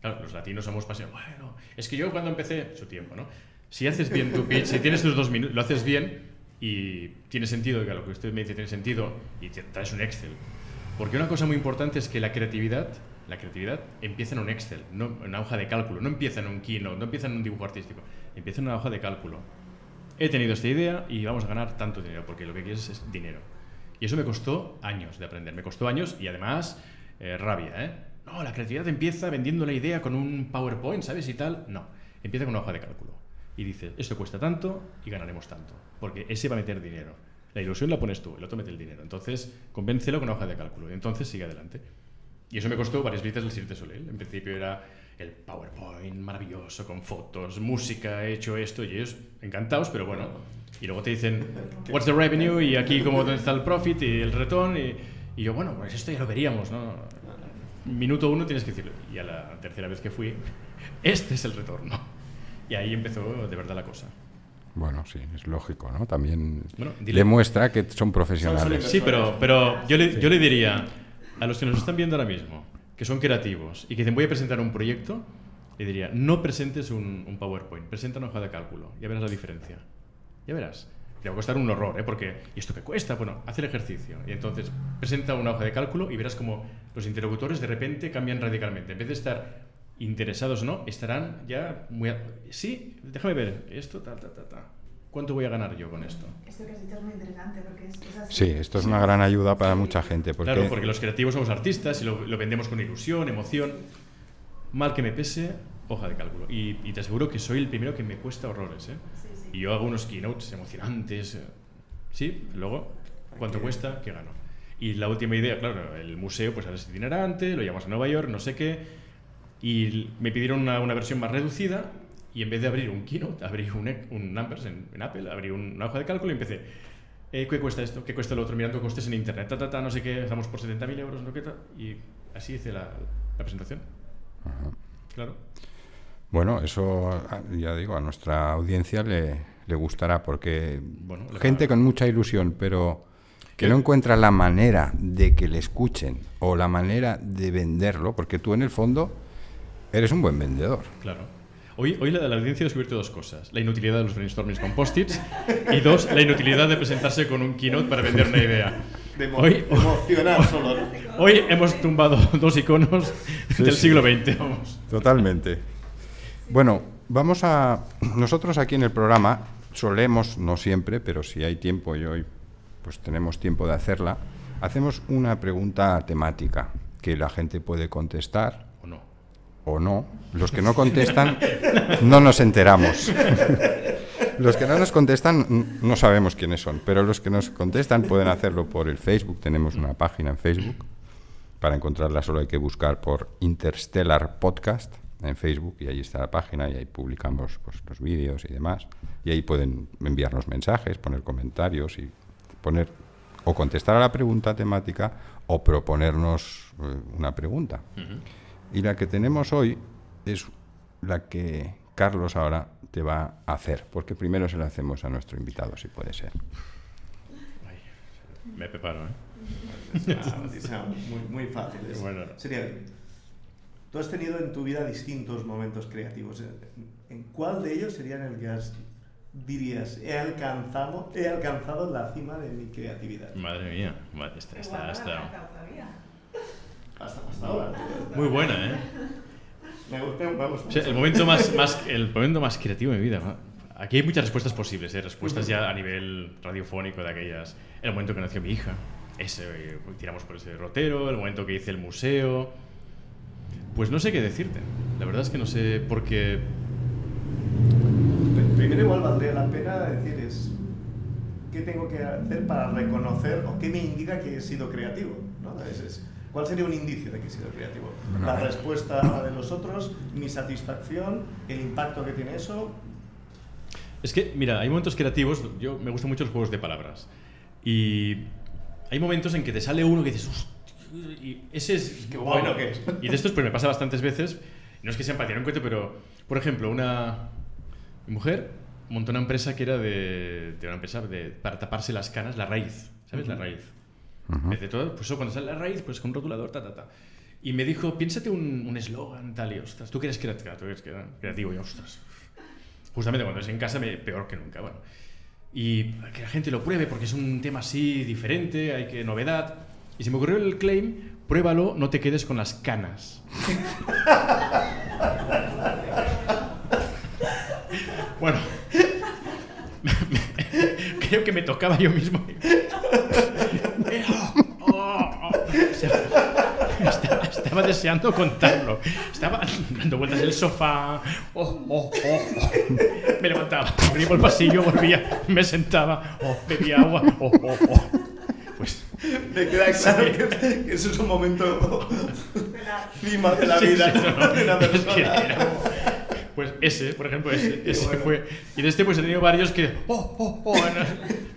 Claro, los latinos somos pasiones. Bueno, es que yo cuando empecé, su tiempo, ¿no? Si haces bien tu pitch, si tienes tus dos minutos, lo haces bien y tiene sentido, que lo que usted me dice tiene sentido y te traes un Excel. Porque una cosa muy importante es que la creatividad, la creatividad empieza en un Excel, no en una hoja de cálculo, no empieza en un keynote, no empieza en un dibujo artístico, empieza en una hoja de cálculo. He tenido esta idea y vamos a ganar tanto dinero, porque lo que quieres es dinero. Y eso me costó años de aprender, me costó años y además eh, rabia, ¿eh? No, la creatividad empieza vendiendo la idea con un PowerPoint, ¿sabes? Y tal. No, empieza con una hoja de cálculo. Y dices, esto cuesta tanto y ganaremos tanto, porque ese va a meter dinero. La ilusión la pones tú, el otro mete el dinero. Entonces, convéncelo con una hoja de cálculo y entonces sigue adelante. Y eso me costó varias veces el Cirque du Soleil. En principio era el PowerPoint maravilloso, con fotos, música, he hecho esto, y ellos encantados, pero bueno. Y luego te dicen, what's the revenue? Y aquí cómo dónde está el profit y el return. Y, y yo, bueno, pues esto ya lo veríamos, ¿no? Minuto uno tienes que decirlo. Y a la tercera vez que fui, este es el retorno. Y ahí empezó de verdad la cosa. Bueno, sí, es lógico, ¿no? También Bueno, demuestra que son profesionales. Sí, pero, pero yo, le, yo le diría a los que nos están viendo ahora mismo, que son creativos y que dicen voy a presentar un proyecto, le diría, no presentes un, PowerPoint, presenta una hoja de cálculo, ya verás la diferencia. Ya verás. Te va a costar un horror, ¿eh? Porque, ¿y esto qué cuesta? Bueno, haz el ejercicio. Y entonces presenta una hoja de cálculo y verás como los interlocutores de repente cambian radicalmente. En vez de estar interesados o no, estarán ya muy... Sí, déjame ver, esto, ta, ta, ta, ta. ¿Cuánto voy a ganar yo con esto? Esto que has dicho es muy interesante porque es, es así. Sí, esto es una gran ayuda para mucha gente. Porque, Claro, porque los creativos somos artistas y lo, lo vendemos con ilusión, emoción. Mal que me pese, hoja de cálculo. Y, y te aseguro que soy el primero que me cuesta horrores. ¿eh? Sí, sí. Y yo hago unos keynotes emocionantes. Sí, luego, ¿cuánto Ok. cuesta? ¿Qué gano? Y la última idea, claro, el museo, pues ahora es itinerante, lo llevamos a Nueva York, no sé qué. Y me pidieron una, una versión más reducida y en vez de abrir un keynote, abrí un, un Numbers en, en Apple, abrí un- una hoja de cálculo y empecé. eh, ¿Qué cuesta esto? ¿Qué cuesta lo otro? Mirando costes en internet, ta, ta, ta, no sé qué, estamos por 70.000 euros, no qué tal. Y así hice la, la presentación. Claro. Bueno, eso ya digo, a nuestra audiencia le, le gustará porque Bueno, gente con mucha ilusión, pero que no encuentra la manera de que le escuchen o la manera de venderlo, porque tú en el fondo eres un buen vendedor. Claro. Hoy, hoy la, la audiencia ha descubierto dos cosas. La inutilidad de los brainstormings con post-its y dos, la inutilidad de presentarse con un keynote para vender una idea. De, emo- Hoy- de emocionar solo. Hoy hemos tumbado dos iconos Sí, del sí. siglo XX, vamos. Totalmente. Bueno, vamos a... Nosotros aquí en el programa solemos, no siempre, pero si hay tiempo y hoy pues tenemos tiempo de hacerla, hacemos una pregunta temática que la gente puede contestar ¿O no? Los que no contestan no nos enteramos. Los que no nos contestan no sabemos quiénes son, pero los que nos contestan pueden hacerlo por el Facebook. Tenemos una página en Facebook. Para encontrarla solo hay que buscar por Interstellar Podcast en Facebook y ahí está la página y ahí publicamos pues, los vídeos y demás. Y ahí pueden enviarnos mensajes, poner comentarios y poner o contestar a la pregunta temática o proponernos eh, una pregunta. Y la que tenemos hoy es la que Carlos ahora te va a hacer, porque primero se la hacemos a nuestro invitado, si puede ser. Me preparo, ¿eh? Ah, muy, muy fácil. Es- Bueno. Sería, tú has tenido en tu vida distintos momentos creativos. ¿En cuál de ellos serían el que has, dirías, he alcanzado, he alcanzado la cima de mi creatividad? Madre mía, está, está, está. Hasta, hasta ahora. muy buena, ¿eh? Me gusta, me gusta. O sea, el momento más, más, el momento más creativo de mi vida. Aquí hay muchas respuestas posibles, ¿eh? respuestas ya a nivel radiofónico de aquellas. El momento que nació mi hija, ese, eh, tiramos por ese rotero, el momento que hice el museo. Pues no sé qué decirte. La verdad es que no sé, porque Pr- Primero igual valdría la pena decir es qué tengo que hacer para reconocer o qué me indica que he sido creativo. ¿no? Es- es- ¿Cuál sería un indicio de que he sido creativo? Bueno, la respuesta de los otros, mi satisfacción, el impacto que tiene eso. Es que, mira, hay momentos creativos, yo me gustan mucho los juegos de palabras. Y hay momentos en que te sale uno que dices, "Hostia", y ese es... Qué bueno que es. Y de estos pues me pasa bastantes veces, no es que sea empatía, no encuentro, pero, por ejemplo, una mi mujer montó una empresa que era de, de una empresa de, para taparse las canas, la raíz, ¿sabes? La raíz. De todo, pues eso, cuando sale la raíz, pues con un rotulador, ta, ta, ta. Y me dijo, piénsate un un eslogan, tal, y ostras, tú que eres creativo, tú eres creativo, y ostras. Justamente cuando es en casa, me, peor que nunca, bueno. Y que la gente lo pruebe, porque es un tema así diferente, hay que novedad. Y se me ocurrió el claim, pruébalo, no te quedes con las canas. bueno, creo que me tocaba yo mismo. Estaba, estaba deseando contarlo. Estaba dando vueltas en el sofá. Oh, oh, oh, oh. Me levantaba, abría por el pasillo, volvía, me sentaba, oh, bebía agua. Oh, oh, oh. Pues Me queda claro que, que eso es un momento cima de la vida sí, no, no. de una Es que persona. era- Pues ese, por ejemplo, ese, ese bueno. fue. Y de este pues he tenido varios que. ¡Oh, oh, oh!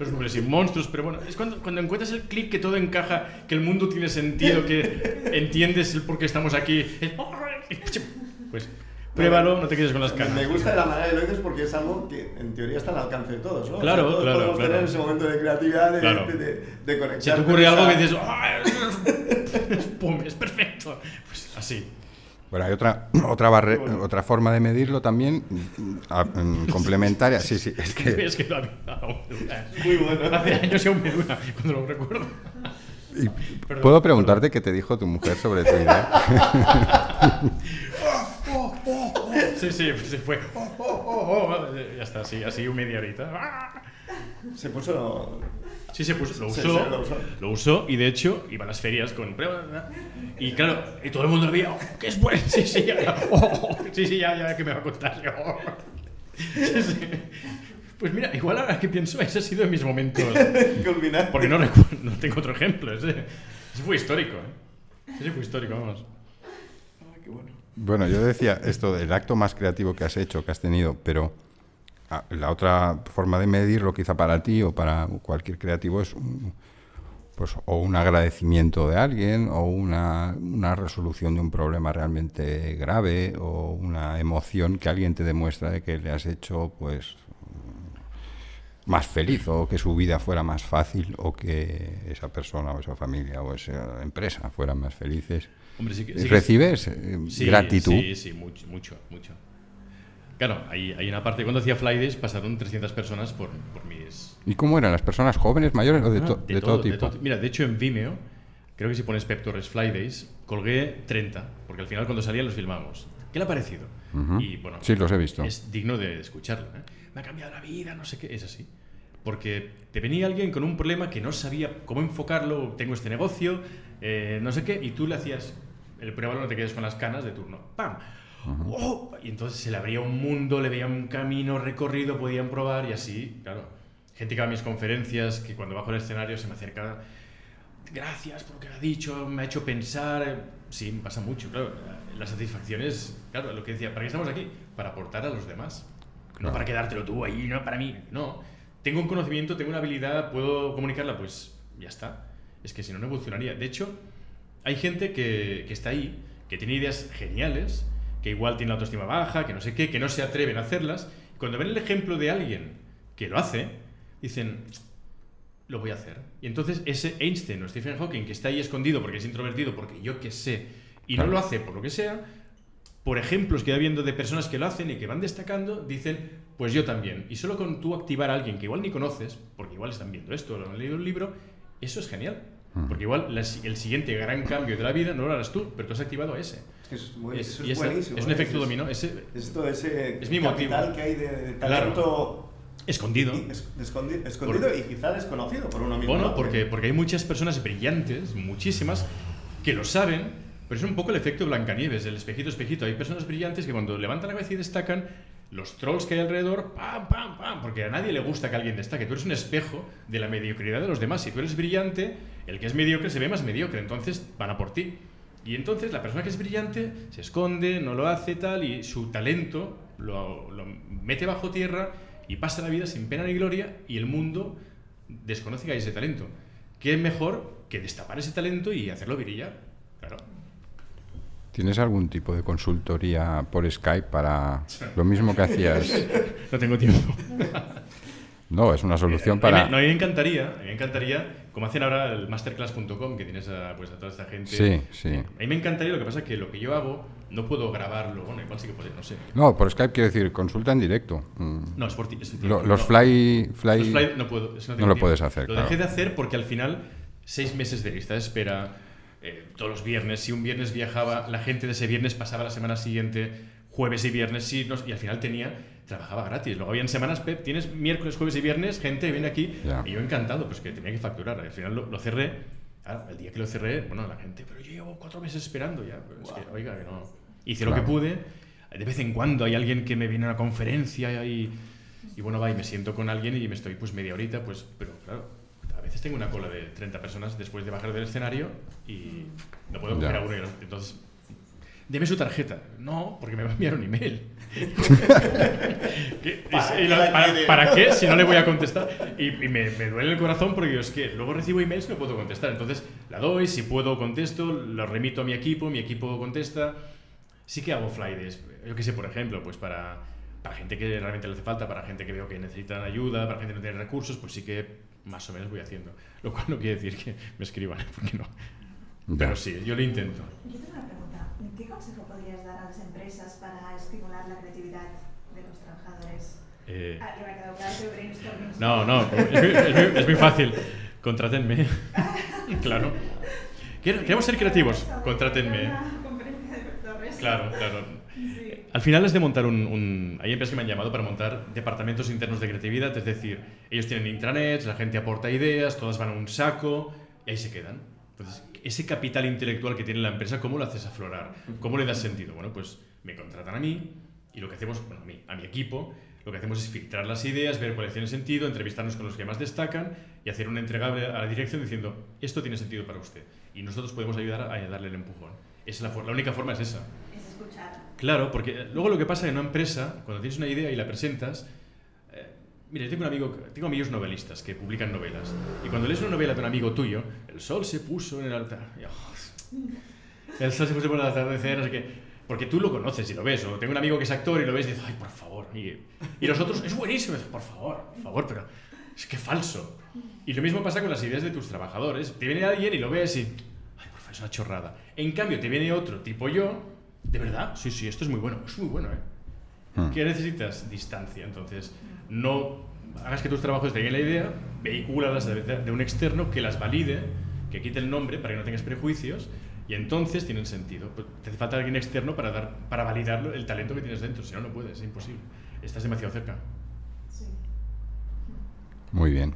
Los nombres y monstruos, pero bueno, es cuando, cuando encuentras el clip que todo encaja, que el mundo tiene sentido, que entiendes el por qué estamos aquí. es, Pues pruébalo, no te quedes con las caras. Me gusta la manera que lo dices porque es algo que en teoría está al alcance de todos, ¿no? Claro, todos claro, podemos claro. tener ese momento de creatividad, de, Claro. de, de, de conectar. Si te ocurre algo esa- que dices, ¡ah! es- ¡Pum! Es perfecto. Pues así. Bueno, hay otra, otra, barre- otra forma de medirlo también, a- mm, complementaria. Sí, sí, es que. Es que lo. Muy bueno. Hace años y aún me dura cuando lo recuerdo. y Perdón, ¿Puedo preguntarte qué te dijo tu mujer sobre tu idea? Sí, sí, pues se fue. Ya está, así, así un media horita. Se puso. Sí, se puso, lo usó, sí, lo usó. lo usó y de hecho iba a las ferias con y claro, y todo el mundo lo veía, oh, que es bueno, sí, sí, ya, ya, oh, sí, sí, ya, ya, que me va a contar. Oh. Sí, sí. Pues mira, igual ahora que pienso, ese ha sido de mis momentos, culminar. porque no recuerdo, no tengo otro ejemplo, ese, ese fue histórico, ¿eh? ese fue histórico, vamos. Ay, qué bueno. Bueno, yo decía esto, el acto más creativo que has hecho, que has tenido, pero ah, la otra forma de medirlo, quizá para ti o para cualquier creativo, es un- pues, o un agradecimiento de alguien, o una, una resolución de un problema realmente grave, o una emoción que alguien te demuestra de que le has hecho pues más feliz, o que su vida fuera más fácil, o que esa persona o esa familia o esa empresa fueran más felices. Hombre, sí que, sí que- ¿Recibes eh, Sí, gratitud? Sí, sí, mucho, mucho, mucho. Claro, hay, hay una parte, cuando hacía Flydays pasaron 300 personas por, por mis... ¿Y cómo eran? ¿Las personas jóvenes, mayores o de, Ah, to- de todo, tipo? Mira, de hecho en Vimeo, creo que si pones Pep Torres Flydays, colgué 30, porque al final cuando salían los filmamos. ¿Qué le ha parecido? Y bueno, Sí, los he visto. es digno de escucharlo. ¿eh? Me ha cambiado la vida, no sé qué, es así. Porque te venía alguien con un problema que no sabía cómo enfocarlo, tengo este negocio, eh, no sé qué, y tú le hacías el pruébalo, no te quedes con las canas de turno. ¡Pam! ¡Oh! Y entonces se le abría un mundo, le veía un camino recorrido, podían probar y así, claro. Gente que va a mis conferencias, que cuando bajo el escenario se me acerca, gracias por lo que ha dicho, me ha hecho pensar. Sí, me pasa mucho, claro. La satisfacción es, claro, lo que decía, ¿para qué estamos aquí? Para aportar a los demás. No Claro. para quedártelo tú ahí, no para mí. No. Tengo un conocimiento, tengo una habilidad, puedo comunicarla, pues ya está. Es que si no, no evolucionaría. De hecho, hay gente que, que está ahí, que tiene ideas geniales, que igual tiene la autoestima baja, que no sé qué, que no se atreven a hacerlas. Cuando ven el ejemplo de alguien que lo hace, dicen, lo voy a hacer. Y entonces ese Einstein o Stephen Hawking que está ahí escondido porque es introvertido, porque yo qué sé, y no lo hace por lo que sea, por ejemplos que va viendo de personas que lo hacen y que van destacando, dicen, pues yo también. Y solo con tú activar a alguien que igual ni conoces, porque igual están viendo esto, lo han leído un libro, eso es genial. Porque igual el siguiente gran cambio de la vida no lo harás tú, pero tú has activado a ese. Es que es, eso es buenísimo. es un ¿eh? efecto Es- dominó. Ese, Es todo ese Es mi motivo. que hay de, de Claro. talento escondido. y es- escondi- escondido y quizá desconocido por uno mismo. Bueno, ¿no? porque, porque hay muchas personas brillantes, muchísimas, que lo saben, Pero es un poco el efecto Blancanieves, el espejito, espejito. Hay personas brillantes que cuando levantan la cabeza y destacan, los trolls que hay alrededor, pam, pam, pam, porque a nadie le gusta que alguien destaque. Tú eres un espejo de la mediocridad de los demás. Si tú eres brillante, el que es mediocre se ve más mediocre, entonces van a por ti. Y entonces la persona que es brillante se esconde, no lo hace tal, y su talento lo, lo mete bajo tierra y pasa la vida sin pena ni gloria, y el mundo desconoce que hay ese talento. ¿Qué es mejor que destapar ese talento y hacerlo brillar? Claro. ¿Tienes algún tipo de consultoría por Skype para lo mismo que hacías? No tengo tiempo. No, es una solución para... no, a mí me encantaría, a mí me encantaría, como hacen ahora el masterclass.com, que tienes a, pues, a toda esta gente. Sí, sí. A mí me encantaría, lo que pasa es que lo que yo hago no puedo grabarlo. Bueno, igual sí que puedo, no sé. No, por Skype quiero decir, consulta en directo. Mm. No, es por ti. es Lo- los no. fly... fly... Los fly no puedo. no lo puedes hacer, Lo claro. dejé de hacer porque al final, seis meses de lista de espera, eh, todos los viernes. Si un viernes viajaba, la gente de ese viernes pasaba la semana siguiente, jueves y viernes, sí, no- y al final tenía, trabajaba gratis. Luego habían semanas, Pep, tienes miércoles, jueves y viernes, gente viene aquí, y yo encantado, pues que tenía que facturar. Al final lo, lo cerré. El día que lo cerré, bueno, la gente, pero yo llevo cuatro meses esperando ya. Pero es que, oiga, que no. Hice lo que pude. De vez en cuando hay alguien que me viene a una conferencia y, y bueno, va y me siento con alguien y me estoy pues media horita, pues, pero claro, veces tengo una cola de 30 personas después de bajar del escenario y no puedo coger a uno. Entonces, deme su tarjeta. No, porque me va a enviar un email. ¿Qué? ¿Para ¿para, para qué si no le voy a contestar? Y, y me, me duele el corazón porque es que luego recibo emails y no puedo contestar. Entonces la doy, si puedo contesto, lo remito a mi equipo, mi equipo contesta. Sí que hago flydays, yo qué sé, por ejemplo, pues para, para gente que realmente le hace falta, para gente que veo que necesitan ayuda, para gente que no tiene recursos, pues sí que más o menos voy haciendo. Lo cual no quiere decir que me escriban, porque no. Ya. Pero sí, yo lo intento. Yo tengo una pregunta. ¿Qué consejo podrías dar a las empresas para estimular la creatividad de los trabajadores? Eh, Ah, ya me ha quedado claro que brainstorming. No, no, es muy, es muy- es muy fácil. Contrátenme. claro. Queremos ser creativos. Contrátenme. Claro, claro. Sí. Al final es de montar un, un- Hay empresas que me han llamado para montar departamentos internos de creatividad, es decir, ellos tienen intranets, la gente aporta ideas, todas van a un saco y ahí se quedan. Entonces, ese capital intelectual que tiene la empresa, ¿cómo lo haces aflorar? ¿Cómo le das sentido? Bueno, pues me contratan a mí y lo que hacemos, bueno, a mí, a mi equipo, lo que hacemos es filtrar las ideas, ver cuáles tienen sentido, entrevistarnos con los que más destacan y hacer un entregable a la dirección diciendo, esto tiene sentido para usted. Y nosotros podemos ayudar a darle el empujón. Esa es la, for- la única forma es esa. Claro, porque luego lo que pasa en una empresa, cuando tienes una idea y la presentas, eh, mira, tengo, un amigo, tengo amigos novelistas que publican novelas, y cuando lees una novela de un amigo tuyo, el sol se puso en el altar, oh, el sol se puso por el atardecer, porque tú lo conoces y lo ves, o tengo un amigo que es actor y lo ves y dices, ay, por favor, y, y los otros, es buenísimo, y dices, por favor, por favor, pero es que falso. Y lo mismo pasa con las ideas de tus trabajadores, te viene alguien y lo ves y, ay, por favor, es una chorrada. En cambio, te viene otro tipo yo, de verdad, sí, sí, esto es muy bueno, es muy bueno, ¿eh? Hmm. ¿Qué necesitas? Distancia. Entonces, no hagas que tus trabajos tengan la idea, vehículalas de, de un externo que las valide, que quite el nombre para que no tengas prejuicios y entonces tienen sentido. Pues, Te hace falta alguien externo para, dar, para validar el talento que tienes dentro, si no, no puedes, es imposible. Estás demasiado cerca. Sí. Muy bien.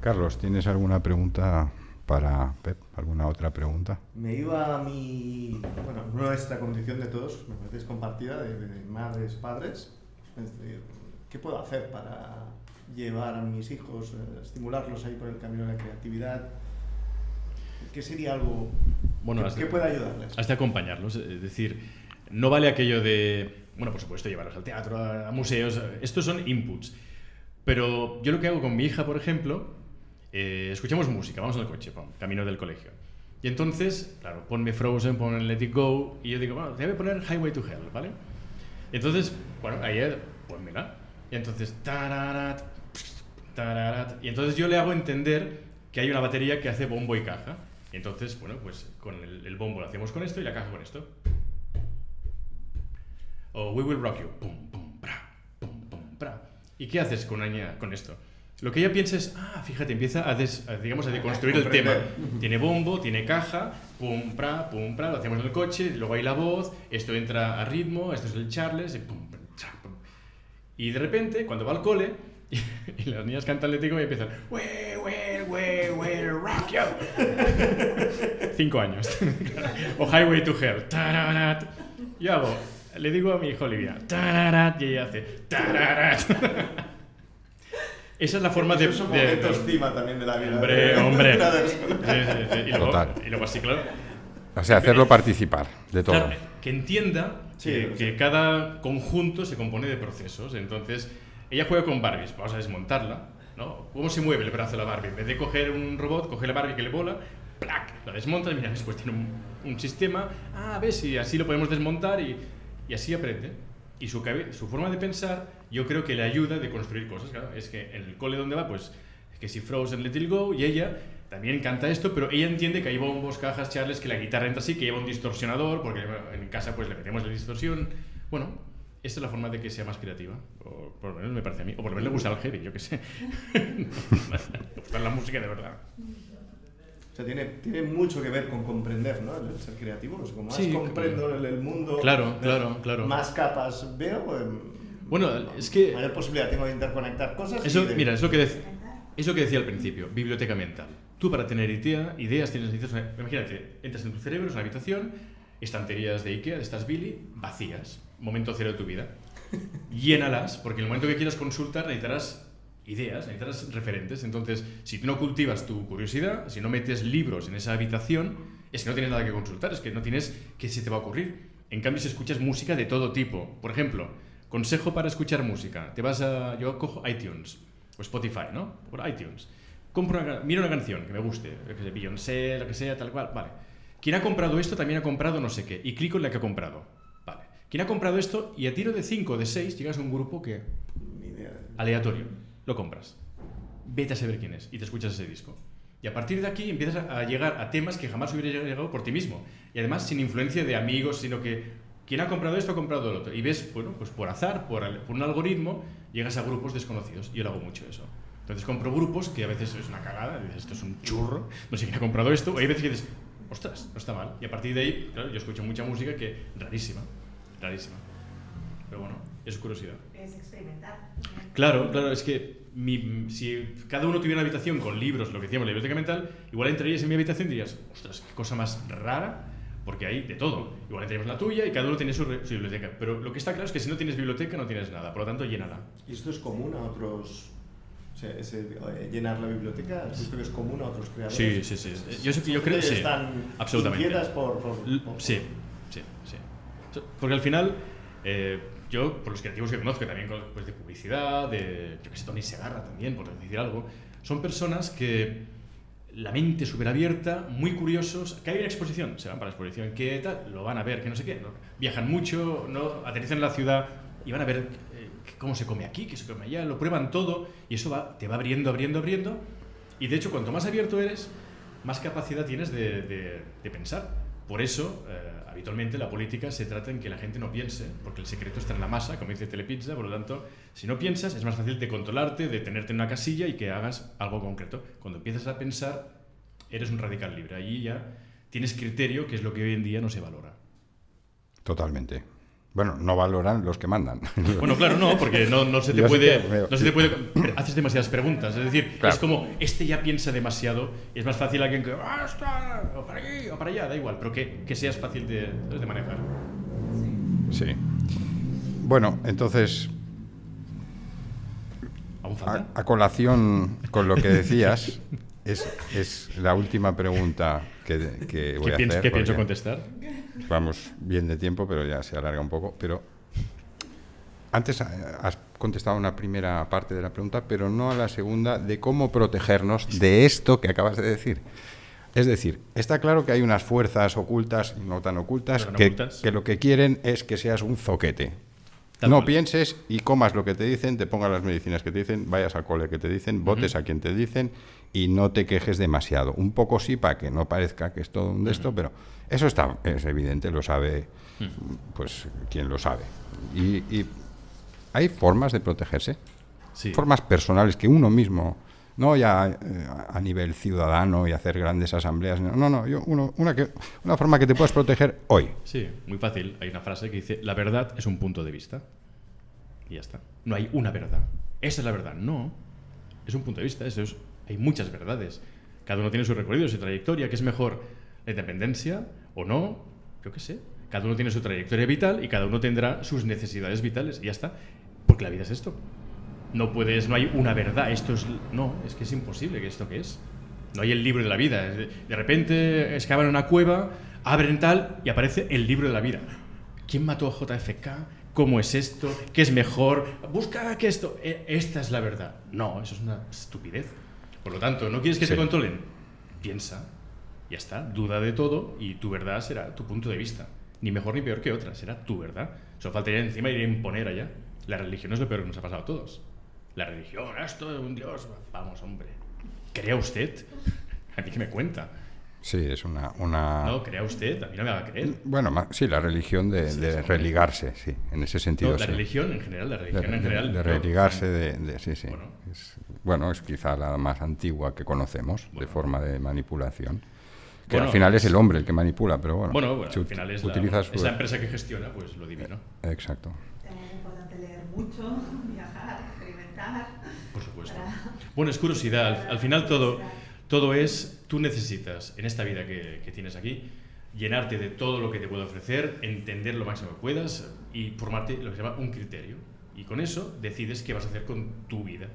Carlos, ¿tienes alguna pregunta para Pep? ¿Alguna otra pregunta? Me iba a mi. Bueno, nuestra condición de todos, me parece es compartida, de, de madres, padres. Es decir, ¿qué puedo hacer para llevar a mis hijos, eh, estimularlos ahí por el camino de la creatividad? ¿Qué sería algo Bueno, que, que pueda ayudarles? Has de acompañarlos, es decir, no vale aquello de, bueno, por supuesto, llevarlos al teatro, a, a museos, estos son inputs. Pero yo lo que hago con mi hija, por ejemplo, eh, escuchamos música, vamos el coche, camino del colegio. Y entonces, claro, ponme Frozen, ponme Let It Go, y yo digo, bueno, te voy a poner Highway to Hell, ¿vale? Entonces, bueno, ayer, ponmela. Y entonces, tararat, tararat, y entonces yo le hago entender que hay una batería que hace bombo y caja. Y entonces, bueno, pues con el, el bombo lo hacemos con esto y la caja con esto. O We Will Rock You. Pum, pum, bra, pum, pum, bra. ¿Y qué haces con, con esto? Lo que ella piensa es, ah, fíjate, empieza a, des- a, digamos, a deconstruir el tema. Tiene bombo, tiene caja, pum, pra, pum, pra, lo hacemos en el coche, luego hay la voz, esto entra a ritmo, esto es el Charles, y pum, tra, pum. Y de repente, cuando va al cole, Y, las niñas cantan lético y empiezan, we, we, we, we, rock you. Cinco años. o Highway to Hell. Tararat. Yo hago, le digo a mi hija Olivia, tararat, y ella hace, tararat. Esa es la forma de... Son de- momentos cima también de la vida. Hombre, hombre. Una de- Sí, sí, sí. Y luego, Total. y luego así, claro. O sea, hacerlo participar de todo. Claro, que entienda Sí, que, sí. que cada conjunto se compone de procesos. Entonces, ella juega con Barbies, vamos a desmontarla. ¿no? ¿Cómo se mueve el brazo de la Barbie? En vez de coger un robot, coge la Barbie que le bola, ¡plac! La desmonta y mira, después tiene un, un sistema. Ah, ves, y así lo podemos desmontar y, y así aprende. Y su, su forma de pensar, yo creo que le ayuda de construir cosas. Claro, es que en el cole donde va, pues, que si Frozen, Let It Go, y ella también canta esto, pero ella entiende que hay bombos, cajas, charles, que la guitarra entra así, que lleva un distorsionador, porque en casa pues le metemos la distorsión. Bueno, esta es la forma de que sea más creativa, o por lo menos me parece a mí, o por lo menos le gusta el heavy, yo qué sé. le gusta la música de verdad. O sea, tiene, tiene mucho que ver con comprender, ¿no? El ser creativo. O sea, como más Sí, comprendo el, el mundo, Claro, claro, claro. más capas veo, em, Bueno, es que mayor posibilidad tengo de interconectar cosas. eso, de- mira, es lo que es lo que decía al principio, biblioteca mental. Tú para tener idea, ideas tienes necesitas imagínate, entras en tu cerebro, es una habitación, estanterías de Ikea, de estas Billy, vacías, momento cero de tu vida. Llénalas, porque en el momento que quieras consultar necesitarás ideas, necesitarás referentes. Entonces, si tú no cultivas tu curiosidad, si no metes libros en esa habitación, es que no tienes nada que consultar, es que no tienes qué se te va a ocurrir. En cambio, si escuchas música de todo tipo, por ejemplo, consejo para escuchar música, te vas a, yo cojo iTunes o Spotify, ¿no? Por iTunes. Compro una, miro una canción que me guste, que sé, Beyoncé, lo que sea, tal cual, vale. Quien ha comprado esto también ha comprado no sé qué, y clico en la que ha comprado, vale. Quien ha comprado esto y a tiro de 5 o de 6 llegas a un grupo que Ni idea. aleatorio, lo compras. Vete a saber quién es y te escuchas ese disco. Y a partir de aquí empiezas a llegar a temas que jamás hubieras llegado por ti mismo. Y además sin influencia de amigos, sino que quien ha comprado esto ha comprado lo otro. Y ves, bueno, pues por azar, por, por un algoritmo, llegas a grupos desconocidos. Yo lo hago mucho eso. Entonces compro grupos que a veces es una cagada, dices, esto es un churro, no sé quién ha comprado esto. O hay veces que dices, ostras, no está mal. Y a partir de ahí, claro, yo escucho mucha música que rarísima, rarísima. Pero bueno, es curiosidad. Es experimentar. Claro, claro, es que mi- si cada uno tuviera una habitación con libros, lo que decíamos, la biblioteca mental, igual entrarías en mi habitación y dirías, ostras, qué cosa más rara, porque hay de todo. Igual en la tuya y cada uno tiene su, biblioteca. Pero lo que está claro es que si no tienes biblioteca no tienes nada, por lo tanto, llénala. ¿Y esto es común a otros... O sea, ese, eh, llenar la biblioteca, ¿has visto que es común a otros creadores? Sí, sí, sí. Yo, sé yo creo que sí. Están absolutamente. por... por- Sí, sí, sí. Porque al final, eh, yo, por los creativos que conozco, también pues, de publicidad, de, yo que sé, Tony Segarra también, por decir algo, son personas que la mente súper abierta, muy curiosos, que hay una exposición, se van para la exposición, que tal, lo van a ver, que no sé qué, viajan mucho, ¿no? aterrizan en la ciudad y van a ver eh, cómo se come aquí, qué se come allá, lo prueban todo y eso va, te va abriendo, abriendo, abriendo y de hecho cuanto más abierto eres, más capacidad tienes de, de- de pensar. Por eso, eh, habitualmente la política se trata en que la gente no piense, porque el secreto está en la masa, como dice Telepizza, por lo tanto, si no piensas es más fácil de controlarte, de tenerte en una casilla y que hagas algo concreto. Cuando empiezas a pensar, eres un radical libre. Allí ya tienes criterio, que es lo que hoy en día no se valora. Totalmente. Bueno, no valoran los que mandan. Bueno, claro, no, porque no, no se te Yo sí puede. que. No se te puede haces demasiadas preguntas. Es decir, Claro. es como este ya piensa demasiado y es más fácil alguien que. ¡Ah, está! O para aquí, o para allá, da igual, pero que, que seas fácil de, de manejar. sí. Bueno, entonces, ¿Aún a, colación con lo que decías, es, es la última pregunta que, que voy ¿Qué, a hacer. qué pienso contestar? Vamos bien de tiempo, pero ya se alarga un poco. Pero antes eh, has contestado una primera parte de la pregunta, pero no a la segunda de cómo protegernos de esto que acabas de decir. Es decir, está claro que hay unas fuerzas ocultas no tan ocultas, no que, ocultas. que lo que quieren es que seas un zoquete. Tal no cual. pienses y comas lo que te dicen, te pongas las medicinas que te dicen, vayas al cole que te dicen, votes a quien te dicen y no te quejes demasiado. Un poco sí para que no parezca que es todo un de esto, pero eso está, es evidente, lo sabe pues quien lo sabe. Y, y hay formas de protegerse, Sí. formas personales que uno mismo, no ya eh, a nivel ciudadano y hacer grandes asambleas, no, no, no, yo, uno- una, que, una forma que te puedas proteger hoy. Sí, muy fácil. Hay una frase que dice: La verdad es un punto de vista. Y ya está. No hay una verdad. esa es la verdad. No, es un punto de vista, eso es, hay muchas verdades. Cada uno tiene su recorrido, su trayectoria, ¿qué es mejor? ¿La independencia o no? Yo qué sé. Cada uno tiene su trayectoria vital y cada uno tendrá sus necesidades vitales y ya está. Porque la vida es esto. No puedes, no hay una verdad, esto es... No, es que es imposible que esto que es. No hay el libro de la vida. De repente excavan una cueva, abren tal y aparece el libro de la vida. ¿Quién mató a JFK? ¿Cómo es esto? ¿Qué es mejor? Busca que esto... E- Esta es la verdad. No, eso es una estupidez. Por lo tanto, ¿no quieres que Sí. te controlen? Piensa. Ya está. Duda de todo y tu verdad será tu punto de vista. Ni mejor ni peor que otra. Será tu verdad. Solo faltaría encima ir a imponer allá. La religión es lo peor que nos ha pasado a todos. La religión, esto de un dios. Vamos, hombre. ¿Crea usted? ¿A mí que me cuenta? Sí, es una... una... No, crea usted. A mí no me va a creer. Bueno, sí, la religión de, Sí, de religarse, sí, en ese sentido. No, la sí. religión en general, la De, religión en de- general. de religarse, de, sí, sí. Bueno. Es, bueno, es quizá la más antigua que conocemos de forma de manipulación. Que Bueno, al final es el hombre el que manipula, pero bueno. Bueno, bueno, al final es la, utiliza es su- la empresa que gestiona, pues lo divino. Exacto. También es importante leer mucho, viajar, experimentar. Por supuesto. para- Bueno, es curiosidad. Al, al final todo, todo es, tú necesitas en esta vida que, que tienes aquí, llenarte de todo lo que te puedo ofrecer, entender lo máximo que puedas y formarte lo que se llama un criterio. Y con eso decides qué vas a hacer con tu vida.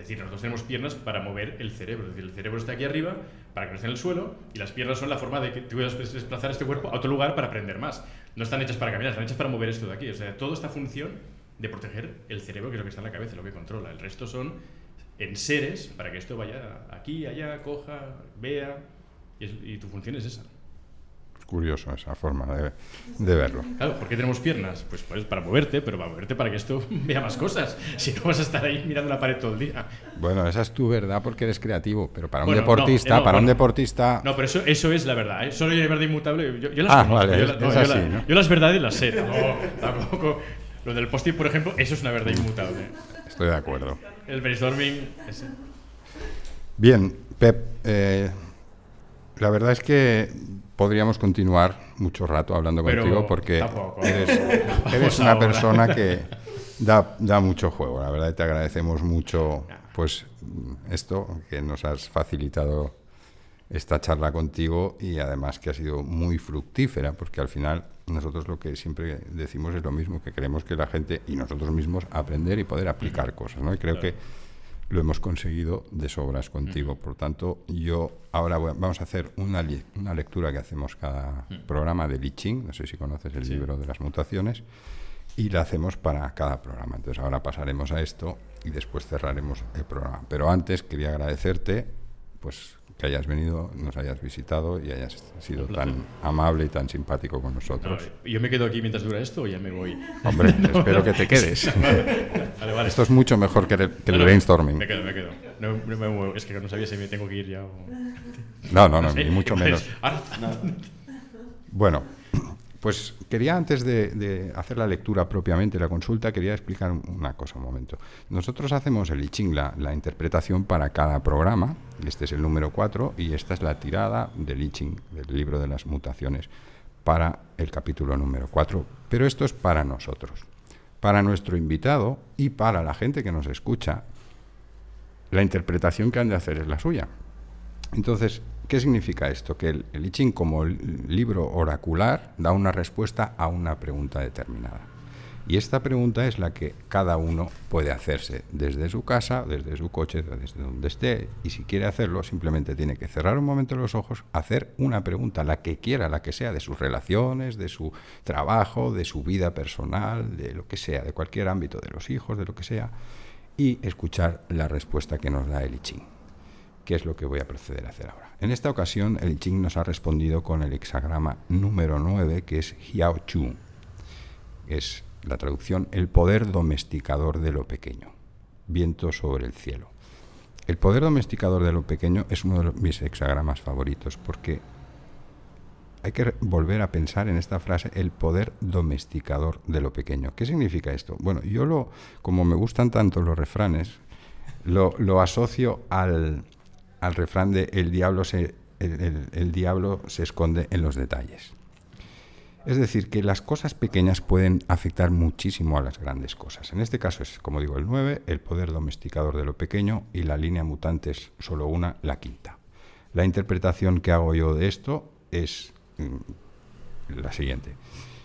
Decir, nosotros tenemos piernas para mover el cerebro. Es decir, el cerebro está aquí arriba para que no esté en el suelo y las piernas son la forma de que tú puedas desplazar este cuerpo a otro lugar para aprender más. No están hechas para caminar, están hechas para mover esto de aquí. O sea, toda esta función de proteger el cerebro, que es lo que está en la cabeza, lo que controla. El resto son en seres para que esto vaya aquí, allá, coja, vea. Y tu función es esa. Curioso esa forma de, de verlo. Claro, ¿por qué tenemos piernas? Pues, pues para moverte, pero para moverte para que esto vea más cosas. Si no vas a estar ahí mirando la pared todo el día. Bueno, esa es tu verdad porque eres creativo, pero para un Bueno, deportista, no, para un deportista... No, pero eso, eso es la verdad. ¿eh? Solo hay verdad inmutable. Yo, yo las Ah, conozco, vale, yo, es- la- no, es yo así, la- ¿no? yo las verdades las sé. No, tampoco. Lo del post-it, por ejemplo, eso es una verdad inmutable. Estoy de acuerdo. El brainstorming, ese. Bien, Pep, eh, la verdad es que podríamos continuar mucho rato hablando Pero contigo porque tampoco. eres, una ahora. persona que da, da mucho juego. La verdad te agradecemos mucho pues esto, que nos has facilitado esta charla contigo y además que ha sido muy fructífera porque al final nosotros lo que siempre decimos es lo mismo, que queremos que la gente y nosotros mismos aprender y poder aplicar cosas, ¿no? Y creo Claro. que lo hemos conseguido de sobras contigo. Por tanto, yo ahora voy vamos a hacer una, una lectura que hacemos cada programa de Li Ching, no sé si conoces el Sí. libro de las mutaciones, y la hacemos para cada programa. Entonces ahora pasaremos a esto y después cerraremos el programa. Pero antes quería agradecerte pues que hayas venido, nos hayas visitado y hayas sido tan amable y tan simpático con No, nosotros. ¿Yo me quedo aquí mientras dura esto o ya me voy? Hombre, espero que te quedes. Vale, vale. Esto es mucho mejor que el, que el No, no, brainstorming. Me quedo, me quedo. No, no me muevo. Es que no sabía si me tengo que ir ya o... No, no, no, sé. ni mucho menos. Ahora- Bueno, pues quería antes de, hacer la lectura propiamente, la consulta, quería explicar una cosa un momento. Nosotros hacemos el I Ching, la, la interpretación para cada programa, este es el número 4 y esta es la tirada del I Ching, del libro de las mutaciones, para el capítulo número 4. Pero esto es para nosotros, para nuestro invitado y para la gente que nos escucha. La interpretación que han de hacer es la suya. Entonces, ¿qué significa esto? Que el, el I Ching, como libro oracular, da una respuesta a una pregunta determinada. Y esta pregunta es la que cada uno puede hacerse desde su casa, desde su coche, desde donde esté. Y si quiere hacerlo, simplemente tiene que cerrar un momento los ojos, hacer una pregunta, la que quiera, la que sea, de sus relaciones, de su trabajo, de su vida personal, de lo que sea, de cualquier ámbito, de los hijos, de lo que sea, y escuchar la respuesta que nos da el I Ching que es lo que voy a proceder a hacer ahora. En esta ocasión, el Ching nos ha respondido con el hexagrama número 9, que es Hiao Chu. Es la traducción el poder domesticador de lo pequeño. Viento sobre el cielo. El poder domesticador de lo pequeño es uno de mis hexagramas favoritos porque hay que volver a pensar en esta frase el poder domesticador de lo pequeño. ¿Qué significa esto? Bueno, yo lo, como me gustan tanto los refranes, lo, lo asocio al, al refrán de el diablo se, el, diablo se esconde en los detalles. Es decir, que las cosas pequeñas pueden afectar muchísimo a las grandes cosas. En este caso es, como digo, el 9, el poder domesticador de lo pequeño y la línea mutante es solo una, la quinta. La interpretación que hago yo de esto es mm, la siguiente.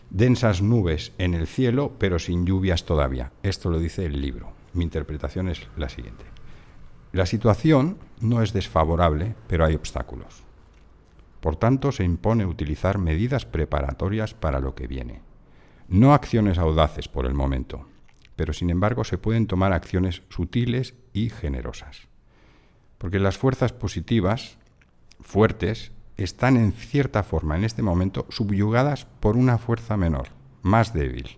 Densas nubes en el cielo, pero sin lluvias todavía. Esto lo dice el libro. Mi interpretación es la siguiente. La situación no es desfavorable, pero hay obstáculos. Por tanto, se impone utilizar medidas preparatorias para lo que viene. No acciones audaces por el momento, pero sin embargo se pueden tomar acciones sutiles y generosas. Porque las fuerzas positivas, fuertes, están en cierta forma en este momento subyugadas por una fuerza menor, más débil.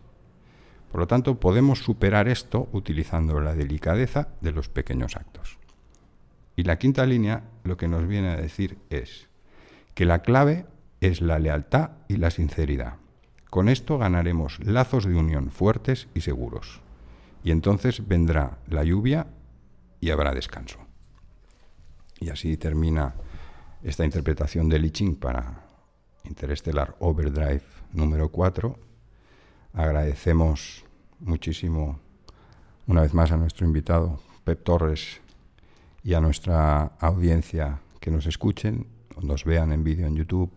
Por lo tanto, podemos superar esto utilizando la delicadeza de los pequeños actos. Y la quinta línea lo que nos viene a decir es, que la clave es la lealtad y la sinceridad. Con esto ganaremos lazos de unión fuertes y seguros. Y entonces vendrá la lluvia y habrá descanso. Y así termina esta interpretación de Li Ching para Interestelar Overdrive número 4. Agradecemos muchísimo una vez más a nuestro invitado Pep Torres y a nuestra audiencia que nos escuchen nos vean en vídeo en YouTube,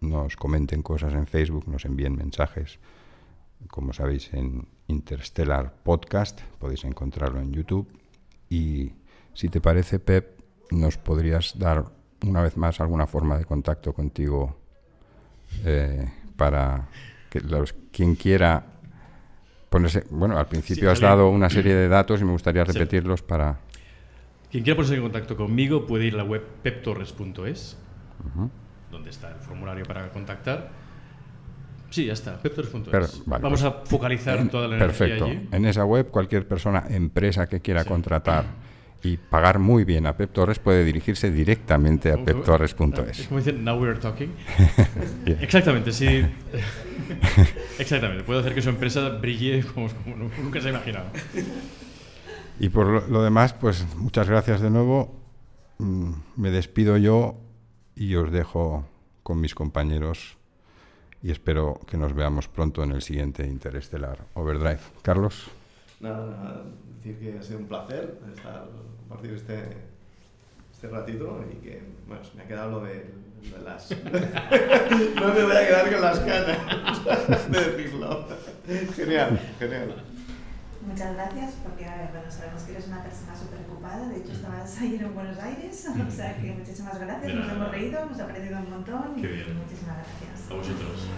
nos comenten cosas en Facebook, nos envíen mensajes. Como sabéis, en Interstellar Podcast podéis encontrarlo en YouTube. Y si te parece, Pep, nos podrías dar una vez más alguna forma de contacto contigo eh, para que los, quien quiera ponerse. Bueno, al principio has dado una serie de datos y me gustaría repetirlos para. Quien quiera ponerse en contacto conmigo puede ir a la web peptorres.es donde está el formulario para contactar. Sí, ya está, peptors.es. Vamos a pues, focalizar toda la energía Perfecto. En esa web, cualquier persona, empresa que quiera contratar y pagar muy bien a PepTorres puede dirigirse directamente a peptorres.es. Como dicen, now we're talking. Exactamente, sí. Exactamente, puede hacer que su empresa brille como, nunca se ha imaginado. Y por lo demás, pues muchas gracias de nuevo. Mm, me despido yo y os dejo con mis compañeros y espero que nos veamos pronto en el siguiente Interestelar Overdrive. Carlos. Nada, nada, decir que ha sido un placer estar, compartir este, este ratito y que, bueno, me ha quedado lo de, las... no me voy a quedar con las canas de decirlo. Genial, genial. Muchas gracias, porque bueno, sabemos que eres una persona súper ocupada, de hecho estabas ayer en Buenos Aires, o sea que muchísimas gracias, nos hemos reído, hemos aprendido un montón y muchísimas gracias. A vosotros.